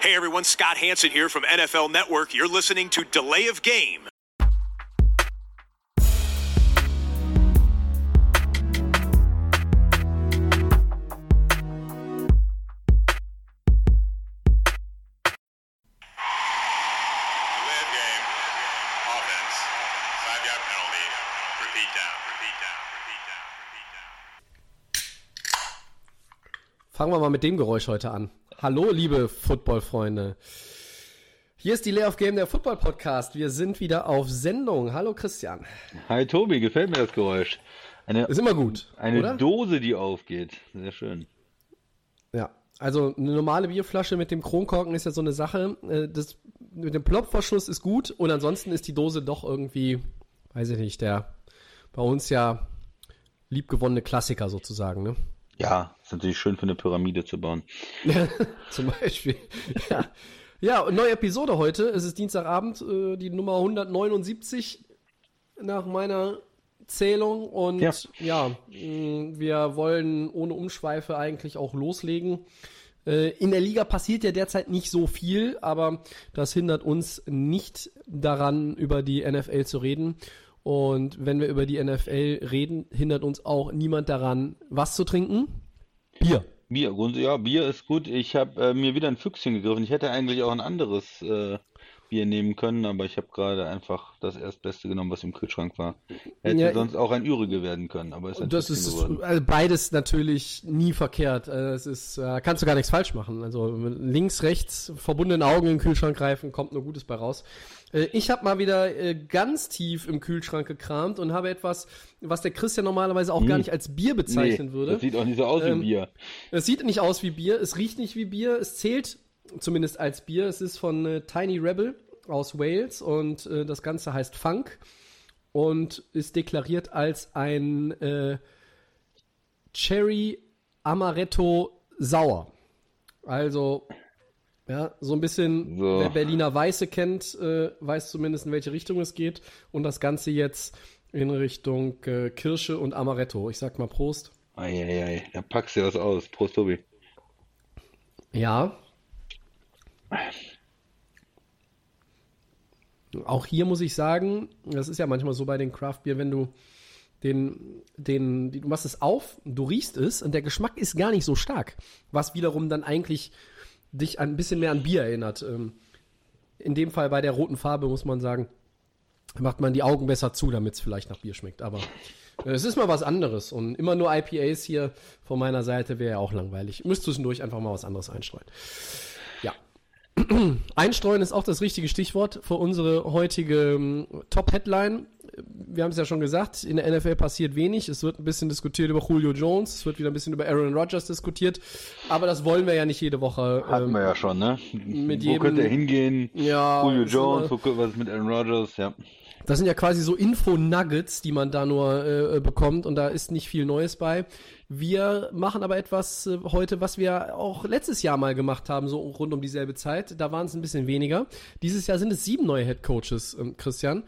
Hey everyone, Scott Hanson here from NFL Network. You're listening to Delay of Game. Delay of game. Offense. Five yard penalty. Repeat down. Repeat down. Repeat down. Repeat down. Fangen wir mal mit dem Geräusch heute an. Hallo, liebe Football-Freunde. Hier ist die Lay of Game, der Football-Podcast. Wir sind wieder auf Sendung. Hallo, Christian. Hi Tobi, gefällt mir das Geräusch. Eine, Ist immer gut, eine oder? Dose, die aufgeht. Sehr schön. Ja, also eine normale Bierflasche mit dem Kronkorken ist ja so eine Sache. Äh, Das mit dem Plopverschluss ist gut und ansonsten ist die Dose doch irgendwie, weiß ich nicht, der bei uns ja liebgewonnene Klassiker sozusagen, ne? Ja, ist natürlich schön für eine Pyramide zu bauen. Zum Beispiel. Ja. ja, und neue Episode heute. Es ist Dienstagabend, äh, die Nummer 179 nach meiner Zählung. Und ja, Ja. mh, wir wollen ohne Umschweife eigentlich auch loslegen. Äh, In der Liga passiert ja derzeit nicht so viel, aber das hindert uns nicht daran, über die NFL zu reden. Und wenn wir über die NFL reden, hindert uns auch niemand daran, was zu trinken? Bier. Bier, ja, Bier ist gut. Ich habe äh, mir wieder ein Füchschen gegriffen. Ich hätte eigentlich auch ein anderes äh, Bier nehmen können, aber ich habe gerade einfach das Erstbeste genommen, was im Kühlschrank war. Hätte Ja, sonst auch ein Ürige werden können, aber ist ein Das ist geworden. also beides natürlich nie verkehrt. Äh, Es ist, äh, kannst du gar nichts falsch machen. Also links, rechts, verbundene Augen in den Kühlschrank greifen, kommt nur Gutes bei raus. Äh, Ich habe mal wieder ganz tief im Kühlschrank gekramt und habe etwas, was der Christian normalerweise auch gar nicht als Bier bezeichnen Nee, würde. das sieht auch nicht so aus Ähm, wie Bier. Es sieht nicht aus wie Bier, es riecht nicht wie Bier, es zählt zumindest als Bier. Es ist von äh, Tiny Rebel aus Wales und äh, das Ganze heißt Funk und ist deklariert als ein äh, Cherry Amaretto Sauer. Also, ja, so ein bisschen, So. wer Berliner Weiße kennt, äh, weiß zumindest, in welche Richtung es geht. Und das Ganze jetzt in Richtung äh, Kirsche und Amaretto. Ich sag mal Prost. Eieiei, da packst du was aus. Prost, Tobi. Ja. Auch hier muss ich sagen, das ist ja manchmal so bei den Craft Beer, wenn du den, den, du machst es auf, du riechst es und der Geschmack ist gar nicht so stark, was wiederum dann eigentlich dich ein bisschen mehr an Bier erinnert. Ähm, In dem Fall bei der roten Farbe muss man sagen, macht man die Augen besser zu, damit es vielleicht nach Bier schmeckt. Aber äh, es ist mal was anderes und immer nur IPAs hier von meiner Seite wäre ja auch langweilig. Müsst zwischendurch einfach mal was anderes einstreuen. Einstreuen ist auch das richtige Stichwort für unsere heutige ähm, Top-Headline. Wir haben es ja schon gesagt, in der NFL passiert wenig. Es wird ein bisschen diskutiert über Julio Jones, es wird wieder ein bisschen über Aaron Rodgers diskutiert. Aber das wollen wir ja nicht jede Woche. Hatten ähm, wir ja schon, ne? mit Wo jedem- könnte er hingehen? Ja, Julio Jones, wo, was ist mit Aaron Rodgers? Ja. Das sind ja quasi so Info-Nuggets, die man da nur äh, bekommt und da ist nicht viel Neues bei. Wir machen aber etwas äh, heute, was wir auch letztes Jahr mal gemacht haben, so rund um dieselbe Zeit. Da waren es ein bisschen weniger. Dieses Jahr sind es sieben neue Head Coaches, ähm, Christian.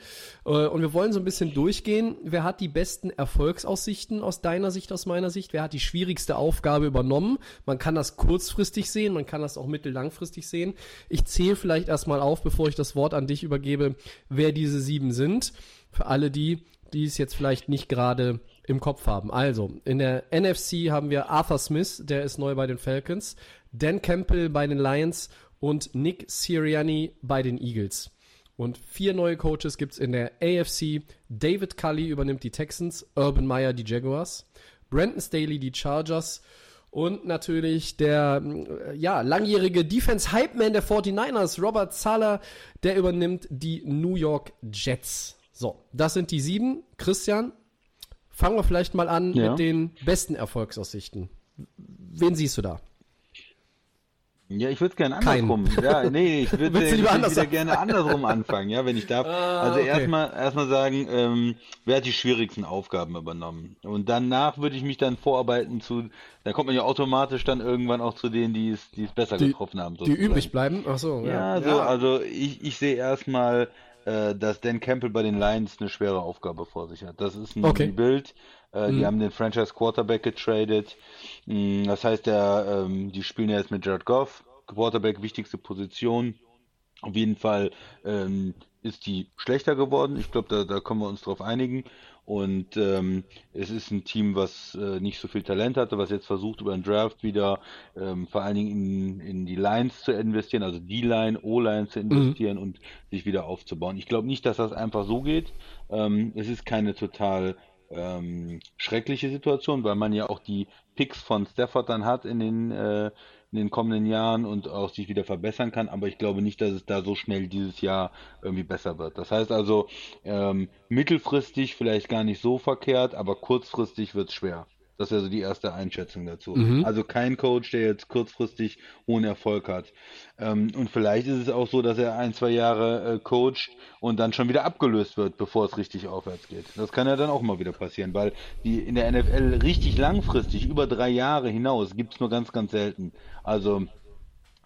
Äh, und wir wollen so ein bisschen durchgehen. Wer hat die besten Erfolgsaussichten aus deiner Sicht, aus meiner Sicht? Wer hat die schwierigste Aufgabe übernommen? Man kann das kurzfristig sehen, man kann das auch mittellangfristig sehen. Ich zähle vielleicht erstmal auf, bevor ich das Wort an dich übergebe, wer diese sieben sind. Für alle die, die es jetzt vielleicht nicht gerade im Kopf haben. Also, in der NFC haben wir Arthur Smith, der ist neu bei den Falcons, Dan Campbell bei den Lions und Nick Sirianni bei den Eagles. Und vier neue Coaches gibt's in der AFC. David Cully übernimmt die Texans, Urban Meyer die Jaguars, Brandon Staley die Chargers und natürlich der äh, ja, langjährige Defense-Hype-Man der 49ers, Robert Sala, der übernimmt die New York Jets. So, das sind die sieben. Christian, fangen wir vielleicht mal an Ja. mit den besten Erfolgsaussichten. Wen siehst du da? Ja, ich würde gerne Keinen. andersrum. Ja, nee, ich würde wieder anfangen? gerne andersrum anfangen, ja, wenn ich darf. Ah, also okay. erstmal erstmal sagen, ähm, wer hat die schwierigsten Aufgaben übernommen? Und danach würde ich mich dann vorarbeiten zu, da kommt man ja automatisch dann irgendwann auch zu denen, die es, die es besser Die- getroffen haben. Die sozusagen. übrig bleiben? Ach so, ja. Ja, so, also ich, ich sehe erstmal, äh, dass Dan Campbell bei den Lions eine schwere Aufgabe vor sich hat. Das ist ein Okay. Mhm. Rebuild. Äh, Die haben den Franchise Quarterback getradet. Mm, Das heißt, der, ähm, die spielen ja jetzt mit Jared Goff. Quarterback wichtigste Position. Auf jeden Fall ähm, ist die schlechter geworden. Ich glaube, da, da können wir uns drauf einigen. Und ähm, es ist ein Team, was äh, nicht so viel Talent hatte, was jetzt versucht, über den Draft wieder ähm, vor allen Dingen in, in die Lines zu investieren, also die Line, O-Line zu investieren und sich wieder aufzubauen. Ich glaube nicht, dass das einfach so geht. Ähm, es ist keine total ähm, schreckliche Situation, weil man ja auch die Picks von Stafford dann hat in den, äh, in den kommenden Jahren und auch sich wieder verbessern kann. Aber ich glaube nicht, dass es da so schnell dieses Jahr irgendwie besser wird. Das heißt also, ähm, mittelfristig vielleicht gar nicht so verkehrt, aber kurzfristig wird es schwer. Das wäre so die erste Einschätzung dazu. Mhm. Also kein Coach, der jetzt kurzfristig hohen Erfolg hat. Ähm, und vielleicht ist es auch so, dass er ein, zwei Jahre äh, coacht und dann schon wieder abgelöst wird, bevor es richtig aufwärts geht. Das kann ja dann auch mal wieder passieren, weil die in der NFL richtig langfristig, über drei Jahre hinaus, gibt es nur ganz, ganz selten. Also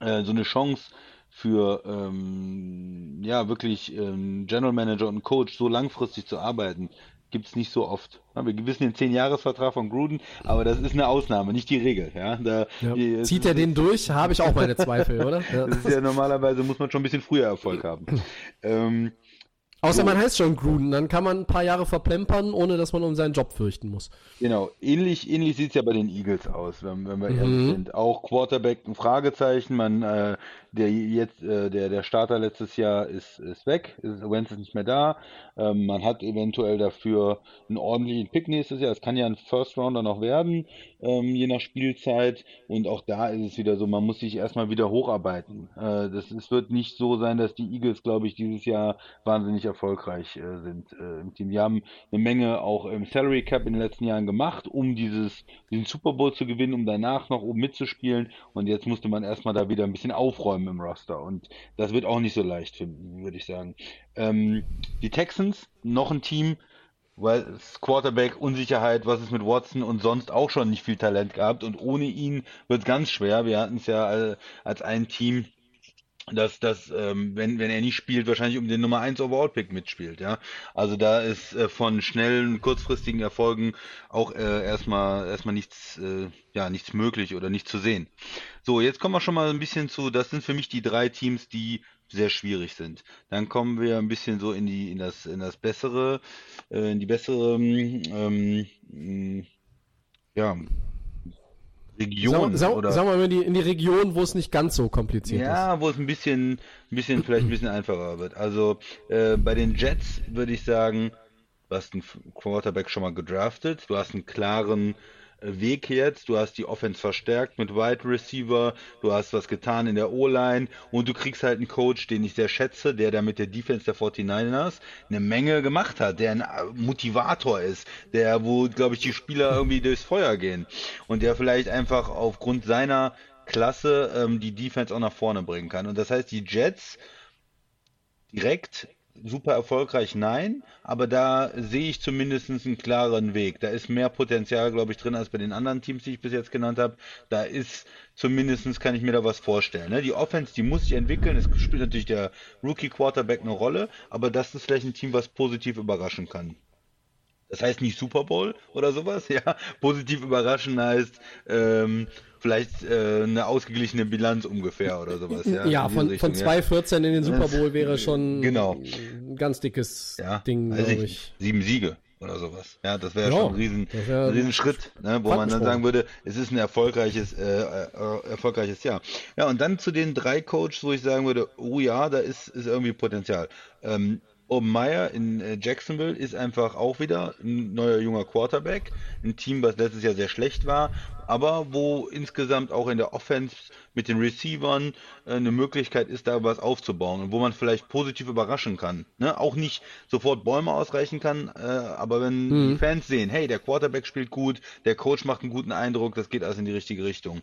äh, so eine Chance für ähm, ja wirklich ähm, General Manager und Coach so langfristig zu arbeiten, gibt es nicht so oft. Wir wissen den 10-Jahres-Vertrag von Gruden, aber das ist eine Ausnahme, nicht die Regel. Ja, da, Ja. die- Zieht er den durch? Habe ich auch meine Zweifel, oder? Ja. Das ist ja normalerweise muss man schon ein bisschen früher Erfolg haben. ähm, Außer man heißt schon Gruden, dann kann man ein paar Jahre verplempern, ohne dass man um seinen Job fürchten muss. Genau, ähnlich, ähnlich sieht es ja bei den Eagles aus, wenn, wenn wir ehrlich Mhm. sind. Auch Quarterback ein Fragezeichen, man, äh, der jetzt, äh, der, der Starter letztes Jahr ist, ist weg, Wentz ist nicht mehr da. Ähm, man hat eventuell dafür einen ordentlichen Pick nächstes Jahr. Es kann ja ein First Rounder noch werden, ähm, je nach Spielzeit. Und auch da ist es wieder so, man muss sich erstmal wieder hocharbeiten. Äh, das, es wird nicht so sein, dass die Eagles, glaube ich, dieses Jahr wahnsinnig erfolgreich äh, sind äh, im Team. Die haben eine Menge auch im Salary Cap in den letzten Jahren gemacht, um dieses, diesen Super Bowl zu gewinnen, um danach noch oben mitzuspielen. Und jetzt musste man erstmal da wieder ein bisschen aufräumen im Roster. Und das wird auch nicht so leicht, finden, würde ich sagen. Ähm, die Texans, noch ein Team, weil Quarterback, Unsicherheit, was ist mit Watson und sonst auch schon nicht viel Talent gehabt. Und ohne ihn wird es ganz schwer. Wir hatten es ja als ein Team dass das, ähm, wenn, wenn er nicht spielt, wahrscheinlich um den Nummer 1 Overall-Pick mitspielt, ja. Also da ist äh, von schnellen, kurzfristigen Erfolgen auch äh, erstmal erstmal nichts, äh, ja, nichts möglich oder nicht zu sehen. So, jetzt kommen wir schon mal ein bisschen zu, das sind für mich die drei Teams, die sehr schwierig sind. Dann kommen wir ein bisschen so in die, in das, in das bessere, äh, in die bessere, ähm, ähm, ja, Region Sag, sag, oder sagen wir mal in die, in die Region, wo es nicht ganz so kompliziert ist. ja, wo es ein bisschen, ein bisschen, vielleicht ein bisschen einfacher wird. Also äh, bei den Jets würde ich sagen, du hast einen Quarterback schon mal gedraftet, du hast einen klaren Weg jetzt, du hast die Offense verstärkt mit Wide Receiver, du hast was getan in der O-Line. Und du kriegst halt einen Coach, den ich sehr schätze, der da mit der Defense der 49ers eine Menge gemacht hat, der ein äh, Motivator ist, der, wo, glaube ich, die Spieler irgendwie durchs Feuer gehen. Und der vielleicht einfach aufgrund seiner Klasse ähm, die Defense auch nach vorne bringen kann. Und das heißt, die Jets direkt super erfolgreich, nein, aber da sehe ich zumindest einen klaren Weg. Da ist mehr Potenzial, glaube ich, drin als bei den anderen Teams, die ich bis jetzt genannt habe. Da ist zumindest, kann ich mir da was vorstellen. Ne? Die Offense, die muss sich entwickeln. Es spielt natürlich der Rookie Quarterback eine Rolle, aber das ist vielleicht ein Team, was positiv überraschen kann. Das heißt nicht Super Bowl oder sowas, ja. Positiv überraschen heißt ähm, vielleicht äh, eine ausgeglichene Bilanz ungefähr oder sowas, ja. Ja, von, von Richtung, ja. 2-14 in den Super Bowl wäre schon Genau. ein ganz dickes Ja, Ding, glaube ich. Sieben Siege oder sowas. Ja, das wäre Ja, schon ein riesen, ein riesen Schritt, ne, wo man dann sagen würde, es ist ein erfolgreiches, äh, äh, erfolgreiches Jahr. Ja, und dann zu den drei Coaches, wo ich sagen würde, oh ja, da ist, ist irgendwie Potenzial. Ähm, Oben Meyer in äh, Jacksonville ist einfach auch wieder ein neuer junger Quarterback. Ein Team, was letztes Jahr sehr schlecht war, aber wo insgesamt auch in der Offense mit den Receivern äh, eine Möglichkeit ist, da was aufzubauen und wo man vielleicht positiv überraschen kann. Ne? Auch nicht sofort Bäume ausreichen kann, äh, aber wenn die Fans sehen, hey, der Quarterback spielt gut, der Coach macht einen guten Eindruck, das geht alles in die richtige Richtung.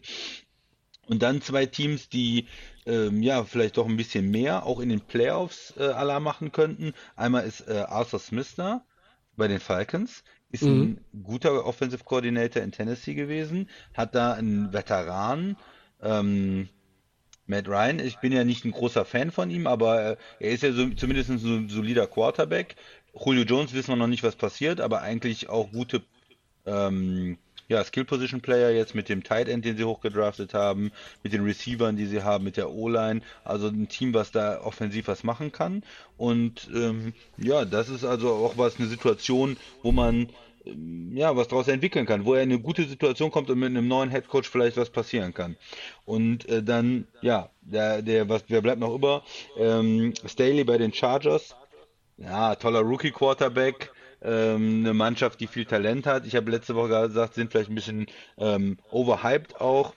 Und dann zwei Teams, die ähm, ja vielleicht doch ein bisschen mehr auch in den Playoffs äh, Alarm machen könnten. Einmal ist äh, Arthur Smith da bei den Falcons, ist ein guter Offensive Coordinator in Tennessee gewesen, hat da einen Veteran, ähm, Matt Ryan. Ich bin ja nicht ein großer Fan von ihm, aber äh, er ist ja so, zumindest ein so- solider Quarterback. Julio Jones wissen wir noch nicht, was passiert, aber eigentlich auch gute ähm, ja, Skill-Position-Player jetzt mit dem Tight End, den sie hochgedraftet haben, mit den Receivern, die sie haben, mit der O-Line. Also ein Team, was da offensiv was machen kann. Und ähm, ja, das ist also auch was, eine Situation, wo man ähm, ja, was daraus entwickeln kann, wo er in eine gute Situation kommt und mit einem neuen Headcoach vielleicht was passieren kann. Und äh, dann, ja, der, der, was, wer bleibt noch über? Ähm, Staley bei den Chargers. Ja, toller Rookie-Quarterback. Ähm, eine Mannschaft, die viel Talent hat. Ich habe letzte Woche gesagt, sind vielleicht ein bisschen ähm, overhyped auch.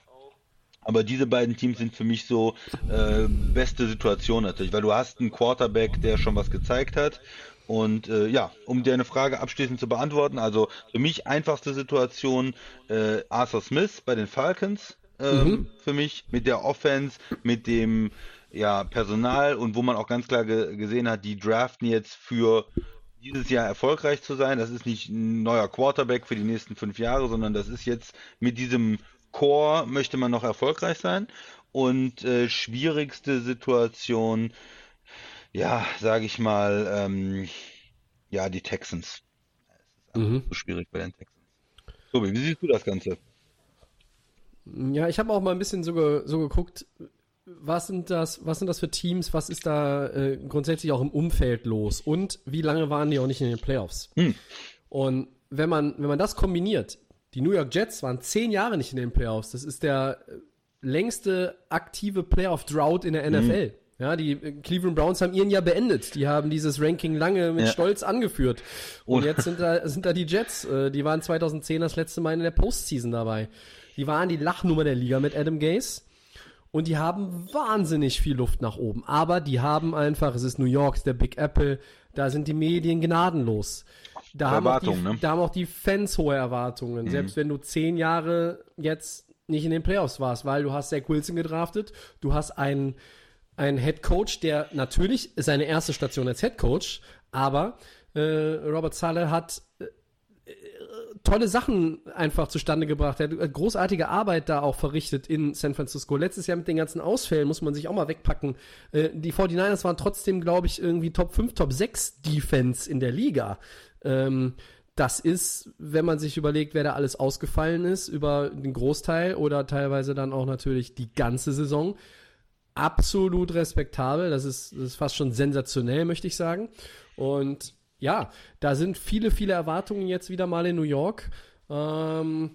Aber diese beiden Teams sind für mich so äh, beste Situation natürlich, weil du hast einen Quarterback, der schon was gezeigt hat und äh, ja, um dir eine Frage abschließend zu beantworten, also für mich einfachste Situation äh, Arthur Smith bei den Falcons. Ähm, mhm. Für mich mit der Offense, mit dem ja, Personal und wo man auch ganz klar ge gesehen hat, die draften jetzt für dieses Jahr erfolgreich zu sein. Das ist nicht ein neuer Quarterback für die nächsten fünf Jahre, sondern das ist jetzt mit diesem Core möchte man noch erfolgreich sein. Und äh, schwierigste Situation ja, sage ich mal, ähm, ja, die Texans. Es ist mhm. so schwierig bei den Texans. Tobi, wie siehst du das Ganze? Ja, ich habe auch mal ein bisschen so, ge so geguckt, was sind das, was sind das für Teams, was ist da äh, grundsätzlich auch im Umfeld los und wie lange waren die auch nicht in den Playoffs? Hm. Und wenn man, wenn man das kombiniert, die New York Jets waren zehn Jahre nicht in den Playoffs, das ist der äh, längste aktive Playoff-Drought in der NFL. Hm. Ja, die äh, Cleveland Browns haben ihren Jahr beendet. Die haben dieses Ranking lange mit ja. Stolz angeführt. Und jetzt sind da, sind da die Jets. Äh, die waren 2010 das letzte Mal in der Postseason dabei. Die waren die Lachnummer der Liga mit Adam Gase. Und die haben wahnsinnig viel Luft nach oben. Aber die haben einfach, es ist New York, der Big Apple, da sind die Medien gnadenlos. Da, haben auch, die, ne? da haben auch die Fans hohe Erwartungen. Mhm. Selbst wenn du zehn Jahre jetzt nicht in den Playoffs warst, weil du hast Zach Wilson gedraftet, du hast einen ein Head Coach, der natürlich seine erste Station als Head Coach, aber äh, Robert Saleh hat äh, tolle Sachen einfach zustande gebracht. Er hat großartige Arbeit da auch verrichtet in San Francisco. Letztes Jahr mit den ganzen Ausfällen muss man sich auch mal wegpacken. Äh, die 49ers waren trotzdem, glaube ich, irgendwie Top 5, Top 6 Defense in der Liga. Ähm, das ist, wenn man sich überlegt, wer da alles ausgefallen ist, über den Großteil oder teilweise dann auch natürlich die ganze Saison, absolut respektabel. Das ist, das ist fast schon sensationell, möchte ich sagen. Und ja, da sind viele, viele Erwartungen jetzt wieder mal in New York. Ähm,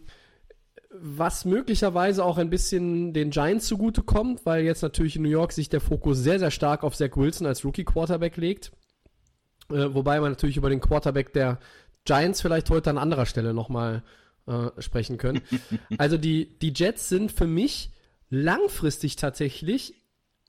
was möglicherweise auch ein bisschen den Giants zugutekommt, weil jetzt natürlich in New York sich der Fokus sehr, sehr stark auf Zach Wilson als Rookie-Quarterback legt. Äh, wobei man natürlich über den Quarterback der Giants vielleicht heute an anderer Stelle nochmal äh, sprechen können. also die, die Jets sind für mich langfristig tatsächlich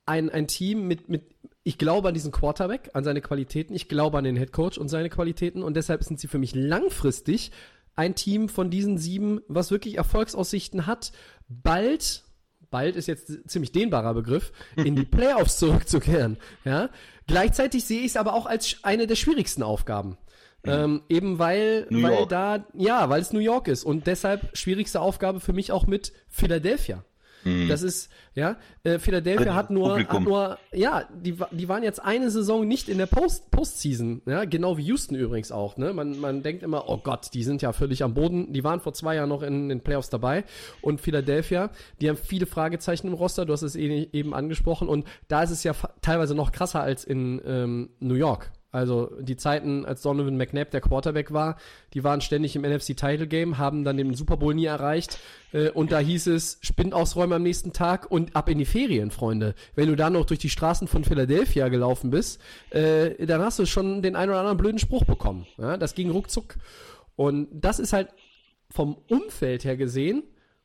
ein, ein Team mit, mit, ich glaube an diesen Quarterback, an seine Qualitäten, ich glaube an den Head Coach und seine Qualitäten und deshalb sind sie für mich langfristig ein Team von diesen sieben, was wirklich Erfolgsaussichten hat, bald, bald ist jetzt ziemlich dehnbarer Begriff, in die Playoffs zurückzukehren. Ja? Gleichzeitig sehe ich es aber auch als eine der schwierigsten Aufgaben. Ähm, eben weil, weil da, ja, weil es New York ist und deshalb schwierigste Aufgabe für mich auch mit Philadelphia. Mhm. Das ist, ja, äh, Philadelphia hat nur, hat nur, ja, die, die waren jetzt eine Saison nicht in der Post, Postseason, ja, genau wie Houston übrigens auch, ne? Man, man denkt immer, oh Gott, die sind ja völlig am Boden. Die waren vor zwei Jahren noch in den Playoffs dabei. Und Philadelphia, die haben viele Fragezeichen im Roster, du hast es eh, eben angesprochen. Und da ist es ja teilweise noch krasser als in ähm, New York. Also die Zeiten, als Donovan McNabb der Quarterback war, die waren ständig im NFC Title Game, haben dann den Super Bowl nie erreicht. Äh, und da hieß es, Spind ausräumen am nächsten Tag und ab in die Ferien, Freunde. Wenn du dann noch durch die Straßen von Philadelphia gelaufen bist, äh, dann hast du schon den einen oder anderen blöden Spruch bekommen. Ja, das ging ruckzuck. Und das ist halt vom Umfeld her gesehen,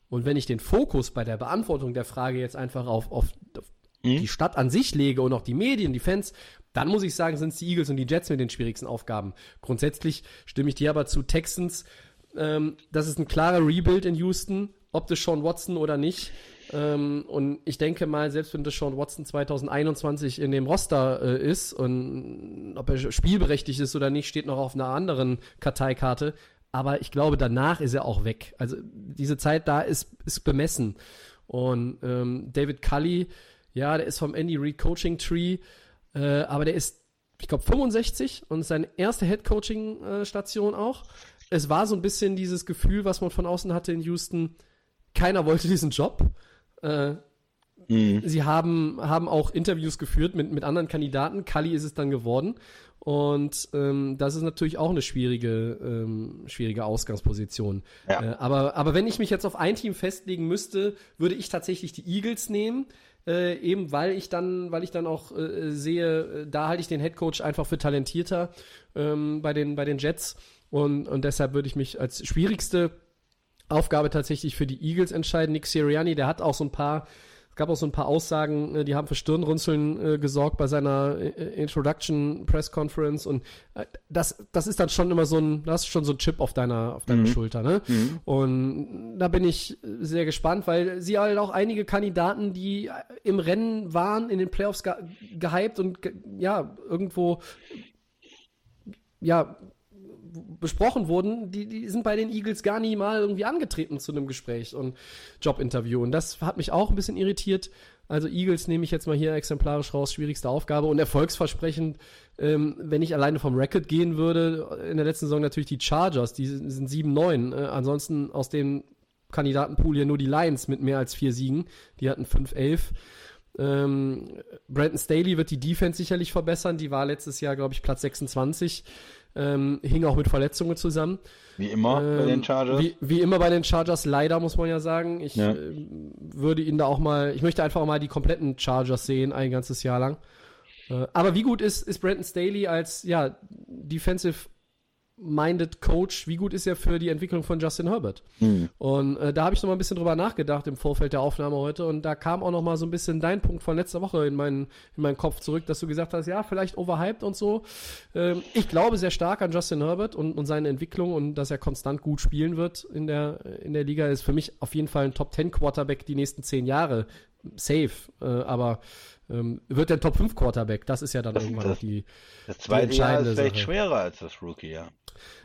und wenn ich den Fokus bei der Beantwortung der Frage jetzt einfach auf, auf, auf mhm. die Stadt an sich lege und auch die Medien, die Fans, dann muss ich sagen, sind es die Eagles und die Jets mit den schwierigsten Aufgaben. Grundsätzlich stimme ich dir aber zu Texans. Ähm, das ist ein klarer Rebuild in Houston, ob das Sean Watson oder nicht. Ähm, und ich denke mal, selbst wenn das Sean Watson 2021 in dem Roster äh, ist und ob er spielberechtigt ist oder nicht, steht noch auf einer anderen Karteikarte. Aber ich glaube, danach ist er auch weg. Also diese Zeit da ist, ist bemessen. Und ähm, David Cully, ja, der ist vom Andy Reid Coaching Tree. Äh, aber der ist, ich glaube, 65 und seine erste Head-Coaching-Station auch. es war so ein bisschen dieses Gefühl, was man von außen hatte in Houston, keiner wollte diesen Job. Äh, mhm. Sie haben, haben auch Interviews geführt mit, mit anderen Kandidaten. Kali ist es dann geworden. Und ähm, das ist natürlich auch eine schwierige, ähm, schwierige Ausgangsposition. Ja. Äh, aber, aber wenn ich mich jetzt auf ein Team festlegen müsste, würde ich tatsächlich die Eagles nehmen. Äh, eben weil ich dann, weil ich dann auch äh, sehe, äh, da halte ich den Headcoach einfach für talentierter ähm, bei den bei den Jets und, und deshalb würde ich mich als schwierigste Aufgabe tatsächlich für die Eagles entscheiden. Nick Sirianni, der hat auch so ein paar gab auch so ein paar Aussagen, äh, die haben für Stirnrunzeln äh, gesorgt bei seiner äh, Introduction Press Conference und äh, das, das ist dann schon immer so ein, das ist schon so ein Chip auf deiner, auf deiner mhm. Schulter, ne? Mhm. Und da bin ich sehr gespannt, weil sie halt auch einige Kandidaten, die im Rennen waren, in den Playoffs ge gehypt und ge ja, irgendwo ja, besprochen wurden, die, die sind bei den Eagles gar nie mal irgendwie angetreten zu einem Gespräch und Jobinterview. Und das hat mich auch ein bisschen irritiert. Also Eagles nehme ich jetzt mal hier exemplarisch raus, schwierigste Aufgabe und erfolgsversprechend, ähm, wenn ich alleine vom Record gehen würde, in der letzten Saison natürlich die Chargers, die sind 7-9. Äh, ansonsten aus dem Kandidatenpool hier nur die Lions mit mehr als vier Siegen, die hatten 5-11. Ähm, Brandon Staley wird die Defense sicherlich verbessern, die war letztes Jahr, glaube ich, Platz 26 ähm, hing auch mit Verletzungen zusammen. Wie immer ähm, bei den Chargers. Wie, wie, immer bei den Chargers, leider muss man ja sagen. Ich ja. äh, würde ihn da auch mal, ich möchte einfach mal die kompletten Chargers sehen, ein ganzes Jahr lang. Äh, aber wie gut ist, ist Brandon Staley als ja, Defensive minded Coach, wie gut ist er für die Entwicklung von Justin Herbert? Mhm. Und äh, da habe ich noch mal ein bisschen drüber nachgedacht im Vorfeld der Aufnahme heute und da kam auch noch mal so ein bisschen dein Punkt von letzter Woche in meinen, in meinen Kopf zurück, dass du gesagt hast, ja, vielleicht overhyped und so. Ähm, ich glaube sehr stark an Justin Herbert und, und seine Entwicklung und dass er konstant gut spielen wird in der, in der Liga. Ist für mich auf jeden Fall ein Top 10 Quarterback die nächsten zehn Jahre. Safe. Äh, aber ähm, wird der Top 5 Quarterback? Das ist ja dann das, irgendwann das, die, das zweite die Jahr ist vielleicht Sache. schwerer als das Rookie, ja.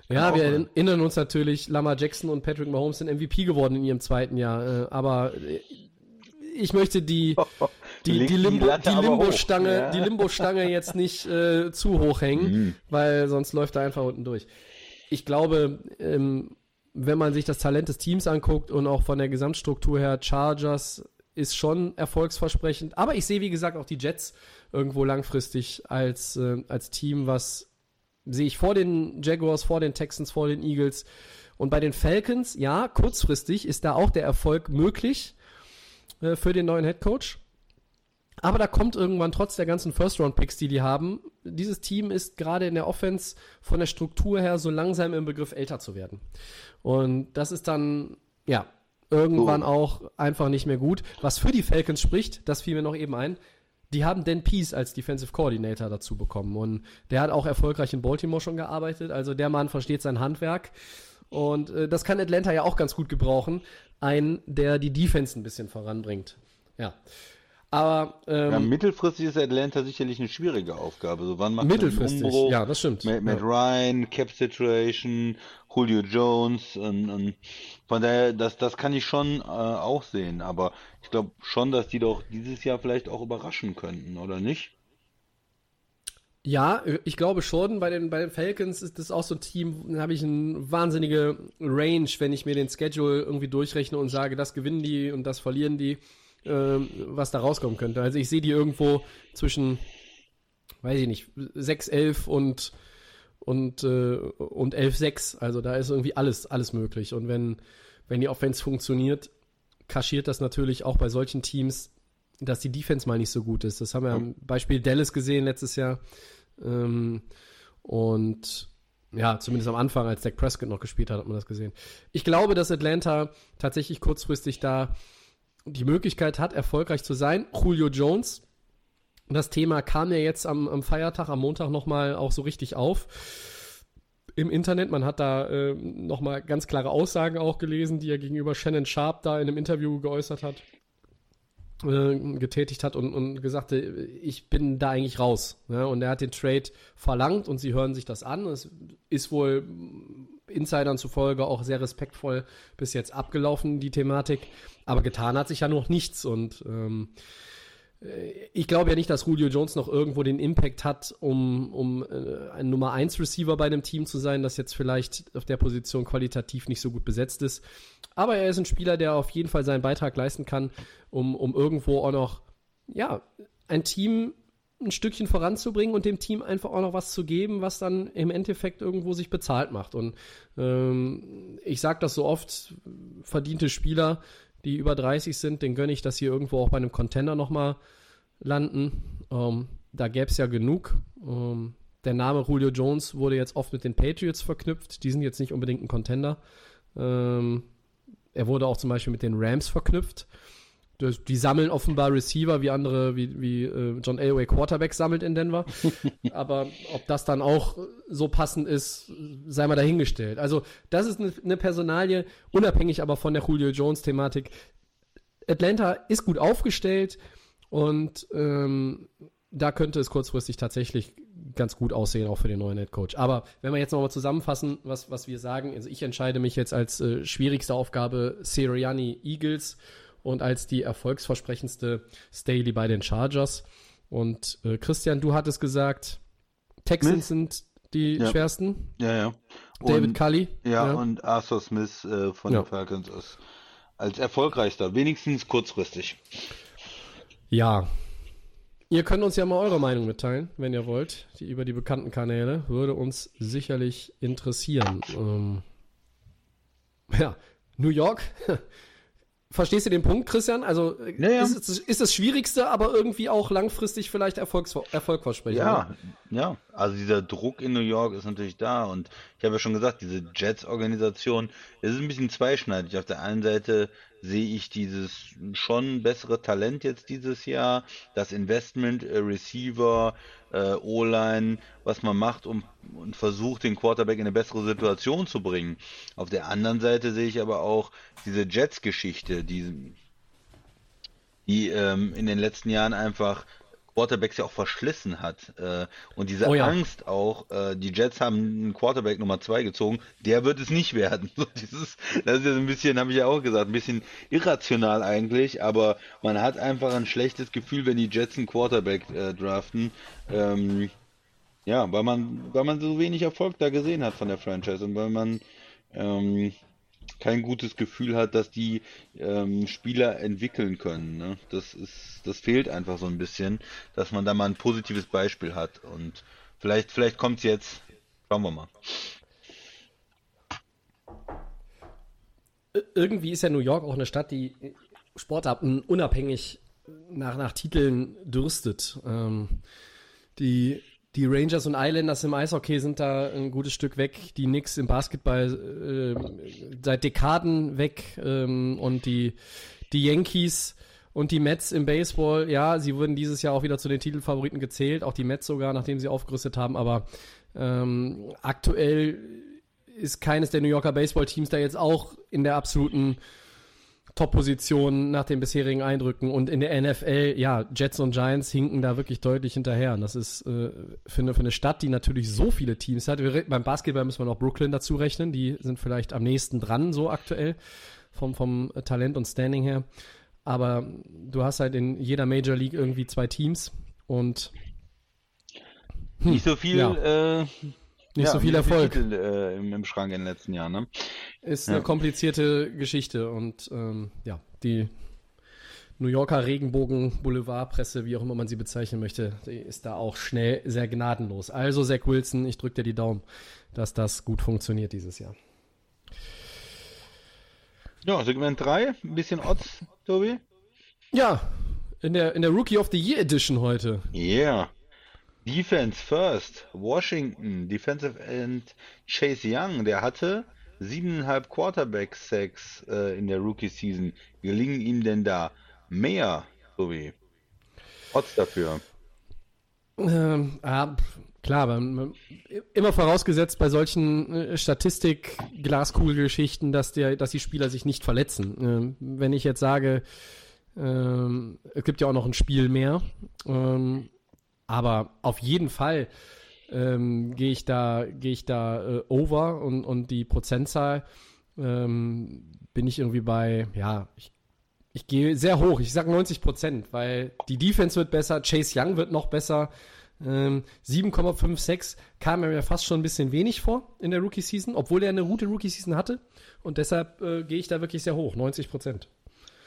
Ja, wir erinnern uns natürlich, Lamar Jackson und Patrick Mahomes sind MVP geworden in ihrem zweiten Jahr. Äh, aber äh, ich möchte die, die, die, Limbo, die, Limbo-Stange, ja. die Limbo-Stange jetzt nicht äh, zu hoch hängen, mhm. weil sonst läuft er einfach unten durch. Ich glaube, ähm, wenn man sich das Talent des Teams anguckt und auch von der Gesamtstruktur her, Chargers ist schon erfolgsversprechend. Aber ich sehe, wie gesagt, auch die Jets irgendwo langfristig als, äh, als Team, was sehe ich vor den Jaguars, vor den Texans, vor den Eagles. Und bei den Falcons, ja, kurzfristig ist da auch der Erfolg möglich äh, für den neuen Head Coach. Aber da kommt irgendwann trotz der ganzen First-Round-Picks, die die haben, dieses Team ist gerade in der Offense von der Struktur her so langsam im Begriff älter zu werden. Und das ist dann, ja, irgendwann oh. auch einfach nicht mehr gut. Was für die Falcons spricht, das fiel mir noch eben ein, die haben Dan Peace als Defensive Coordinator dazu bekommen. Und der hat auch erfolgreich in Baltimore schon gearbeitet. Also der Mann versteht sein Handwerk. Und äh, das kann Atlanta ja auch ganz gut gebrauchen. Ein, der die Defense ein bisschen voranbringt. Ja. Aber ähm, ja, mittelfristig ist Atlanta sicherlich eine schwierige Aufgabe. So wann macht mittelfristig, Umbruch? ja, das stimmt. Matt, Matt ja. Ryan, Cap Situation, Julio Jones und, und von daher, das, das kann ich schon äh, auch sehen. Aber ich glaube schon, dass die doch dieses Jahr vielleicht auch überraschen könnten, oder nicht? Ja, ich glaube schon. Bei den, bei den Falcons ist das auch so ein Team, da habe ich eine wahnsinnige Range, wenn ich mir den Schedule irgendwie durchrechne und sage, das gewinnen die und das verlieren die ähm, was da rauskommen könnte. Also ich sehe die irgendwo zwischen, weiß ich nicht, 6, 11 und und äh, und 11, 6. Also da ist irgendwie alles alles möglich. Und wenn wenn die Offense funktioniert, kaschiert das natürlich auch bei solchen Teams, dass die Defense mal nicht so gut ist. Das haben wir am Beispiel Dallas gesehen letztes Jahr. Ähm, und ja, zumindest am Anfang, als Dak Prescott noch gespielt hat, hat man das gesehen. Ich glaube, dass Atlanta tatsächlich kurzfristig da die Möglichkeit hat, erfolgreich zu sein. Julio Jones. Das Thema kam ja jetzt am, am Feiertag, am Montag nochmal auch so richtig auf im Internet. Man hat da äh, nochmal ganz klare Aussagen auch gelesen, die er gegenüber Shannon Sharp da in einem Interview geäußert hat, äh, getätigt hat und, und gesagt, ich bin da eigentlich raus. Ja? Und er hat den Trade verlangt und sie hören sich das an. Es ist wohl Insidern zufolge auch sehr respektvoll bis jetzt abgelaufen, die Thematik. Aber getan hat sich ja noch nichts und ähm, ich glaube ja nicht, dass Julio Jones noch irgendwo den Impact hat, um, um äh, ein Nummer 1 Receiver bei einem Team zu sein, das jetzt vielleicht auf der Position qualitativ nicht so gut besetzt ist. Aber er ist ein Spieler, der auf jeden Fall seinen Beitrag leisten kann, um, um irgendwo auch noch, ja, ein Team ein Stückchen voranzubringen und dem Team einfach auch noch was zu geben, was dann im Endeffekt irgendwo sich bezahlt macht. Und ähm, ich sage das so oft, verdiente Spieler die über 30 sind, den gönne ich, dass sie irgendwo auch bei einem Contender nochmal landen. Ähm, da gäbe es ja genug. Ähm, der Name Julio Jones wurde jetzt oft mit den Patriots verknüpft. Die sind jetzt nicht unbedingt ein Contender. Ähm, er wurde auch zum Beispiel mit den Rams verknüpft. Die sammeln offenbar Receiver, wie andere, wie, wie äh, John Elway Quarterback sammelt in Denver. Aber ob das dann auch so passend ist, sei mal dahingestellt. Also, das ist eine, eine Personalie, unabhängig aber von der Julio Jones-Thematik. Atlanta ist gut aufgestellt und ähm, da könnte es kurzfristig tatsächlich ganz gut aussehen, auch für den neuen Head Coach. Aber wenn wir jetzt nochmal zusammenfassen, was, was wir sagen, also ich entscheide mich jetzt als äh, schwierigste Aufgabe Sirianni Eagles und als die erfolgsversprechendste Staley bei den Chargers. Und äh, Christian, du hattest gesagt, Texans sind die ja. schwersten. Ja, ja. David und, Cully. Ja, ja, und Arthur Smith äh, von ja. den Falcons ist als erfolgreichster, wenigstens kurzfristig. Ja. Ihr könnt uns ja mal eure Meinung mitteilen, wenn ihr wollt, die, über die bekannten Kanäle. Würde uns sicherlich interessieren. Ähm, ja, New York Verstehst du den Punkt, Christian? Also ja, ja. Ist, ist das Schwierigste, aber irgendwie auch langfristig vielleicht Erfolgs Erfolgversprechend. Ja, oder? ja. Also dieser Druck in New York ist natürlich da und ich habe ja schon gesagt, diese Jets-Organisation, es ist ein bisschen zweischneidig. Auf der einen Seite sehe ich dieses schon bessere Talent jetzt dieses Jahr, das Investment, äh, Receiver, äh, O-Line, was man macht um, und versucht, den Quarterback in eine bessere Situation zu bringen. Auf der anderen Seite sehe ich aber auch diese Jets-Geschichte, die, die ähm, in den letzten Jahren einfach Quarterbacks ja auch verschlissen hat. Äh, und diese oh ja. Angst auch, äh, die Jets haben einen Quarterback Nummer zwei gezogen, der wird es nicht werden. So dieses, das ist ja so ein bisschen, habe ich ja auch gesagt, ein bisschen irrational eigentlich, aber man hat einfach ein schlechtes Gefühl, wenn die Jets einen Quarterback äh, draften. Ähm, ja, weil man, weil man so wenig Erfolg da gesehen hat von der Franchise und weil man ähm, kein gutes Gefühl hat, dass die ähm, Spieler entwickeln können. Ne? Das ist, das fehlt einfach so ein bisschen, dass man da mal ein positives Beispiel hat. Und vielleicht, vielleicht kommt es jetzt. Schauen wir mal. Irgendwie ist ja New York auch eine Stadt, die Sportarten unabhängig nach, nach Titeln dürstet. Ähm, die die Rangers und Islanders im Eishockey sind da ein gutes Stück weg. Die Knicks im Basketball äh, seit Dekaden weg. Ähm, und die, die Yankees und die Mets im Baseball, ja, sie wurden dieses Jahr auch wieder zu den Titelfavoriten gezählt. Auch die Mets sogar, nachdem sie aufgerüstet haben. Aber ähm, aktuell ist keines der New Yorker Baseball-Teams da jetzt auch in der absoluten Top-Position nach den bisherigen Eindrücken. Und in der NFL, ja, Jets und Giants hinken da wirklich deutlich hinterher. Und das ist äh, für, eine, für eine Stadt, die natürlich so viele Teams hat. Wir, beim Basketball müssen wir noch Brooklyn dazu rechnen. Die sind vielleicht am nächsten dran, so aktuell, vom, vom Talent und Standing her. Aber du hast halt in jeder Major League irgendwie zwei Teams und hm, nicht so viel ja. äh, nicht ja, so viel Erfolg Titel, äh, im, im, Schrank in den letzten Jahren. Ne? Ist ja. eine komplizierte Geschichte und ähm, ja, die New Yorker Regenbogen Boulevardpresse, wie auch immer man sie bezeichnen möchte, ist da auch schnell sehr gnadenlos. Also Zach Wilson, ich drücke dir die Daumen, dass das gut funktioniert dieses Jahr. Ja, Segment 3, ein bisschen Odds, Tobi. Ja, in der, in der Rookie of the Year Edition heute. Yeah. Defense first. Washington, Defensive End Chase Young, der hatte siebeneinhalb Quarterback-Sacks äh, in der Rookie-Season. Gelingen ihm denn da mehr, wie Odds dafür? Ähm, ja, klar, aber immer vorausgesetzt bei solchen äh, Statistik-Glaskugel-Geschichten, dass, dass die Spieler sich nicht verletzen. Ähm, wenn ich jetzt sage, ähm, es gibt ja auch noch ein Spiel mehr, ähm, aber auf jeden Fall ähm, gehe ich da, gehe ich da äh, over und, und die Prozentzahl ähm, bin ich irgendwie bei, ja, ich, Ich gehe sehr hoch. Ich sage 90 Prozent, weil die Defense wird besser, Chase Young wird noch besser. Ähm, 7,56 kam mir fast schon ein bisschen wenig vor in der Rookie-Season, obwohl er eine gute Rookie-Season hatte. Und deshalb äh, gehe ich da wirklich sehr hoch, 90 Prozent.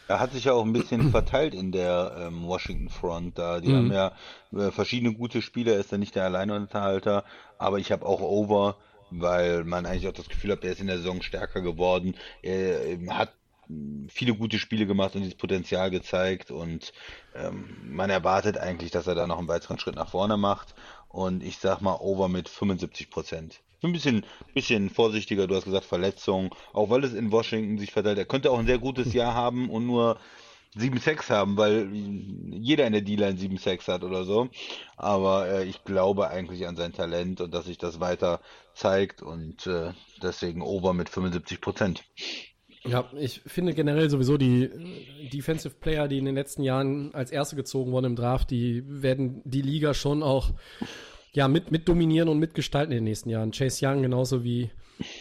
Er hat sich ja auch ein bisschen verteilt in der ähm, Washington Front da. Die haben ja äh, verschiedene gute Spieler, er ist ja nicht der Alleinunterhalter, aber ich habe auch Over, weil man eigentlich auch das Gefühl hat, er ist in der Saison stärker geworden. Er ähm, hat viele gute Spiele gemacht und dieses Potenzial gezeigt und ähm, man erwartet eigentlich, dass er da noch einen weiteren Schritt nach vorne macht. Und ich sag mal Over mit 75 Prozent. Ein bisschen, bisschen vorsichtiger, du hast gesagt Verletzung, auch weil es in Washington sich verteilt. Er könnte auch ein sehr gutes Jahr haben und nur 7 Sex haben, weil jeder in der D-Line 7 Sex hat oder so. Aber äh, ich glaube eigentlich an sein Talent und dass sich das weiter zeigt und äh, deswegen Over mit 75 Prozent. Ja, ich finde generell sowieso die äh, Defensive Player, die in den letzten Jahren als Erste gezogen wurden im Draft, die werden die Liga schon auch ja, mit, mit dominieren und mitgestalten in den nächsten Jahren. Chase Young genauso wie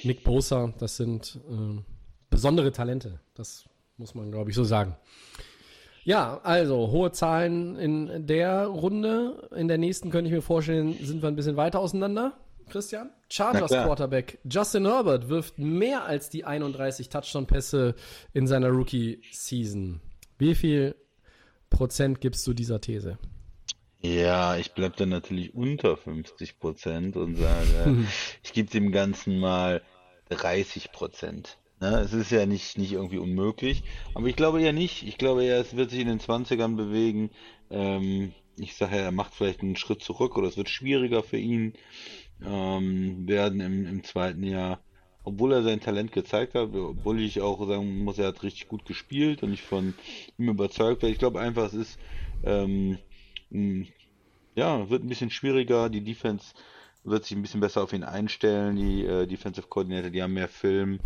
Nick Bosa, das sind äh, besondere Talente. Das muss man, glaube ich, so sagen. Ja, also hohe Zahlen in der Runde. In der nächsten könnte ich mir vorstellen, sind wir ein bisschen weiter auseinander. Christian? Chargers. Quarterback Justin Herbert wirft mehr als die 31 Touchdown-Pässe in seiner Rookie-Season. Wie viel Prozent gibst du dieser These? Ja, ich bleib dann natürlich unter 50 Prozent und sage, ich gebe dem Ganzen mal 30 Prozent. Ne? Es ist ja nicht, nicht irgendwie unmöglich, aber ich glaube eher nicht. Ich glaube eher, es wird sich in den 20ern bewegen. Ähm, ich sage ja, er macht vielleicht einen Schritt zurück oder es wird schwieriger für ihn ähm, werden im, im zweiten Jahr. Obwohl er sein Talent gezeigt hat, obwohl ich auch sagen muss, er hat richtig gut gespielt und ich von ihm überzeugt war. Ich glaube einfach, es ist ähm, ja, wird ein bisschen schwieriger. Die Defense wird sich ein bisschen besser auf ihn einstellen. Die äh, Defensive Coordinator, die haben mehr Film.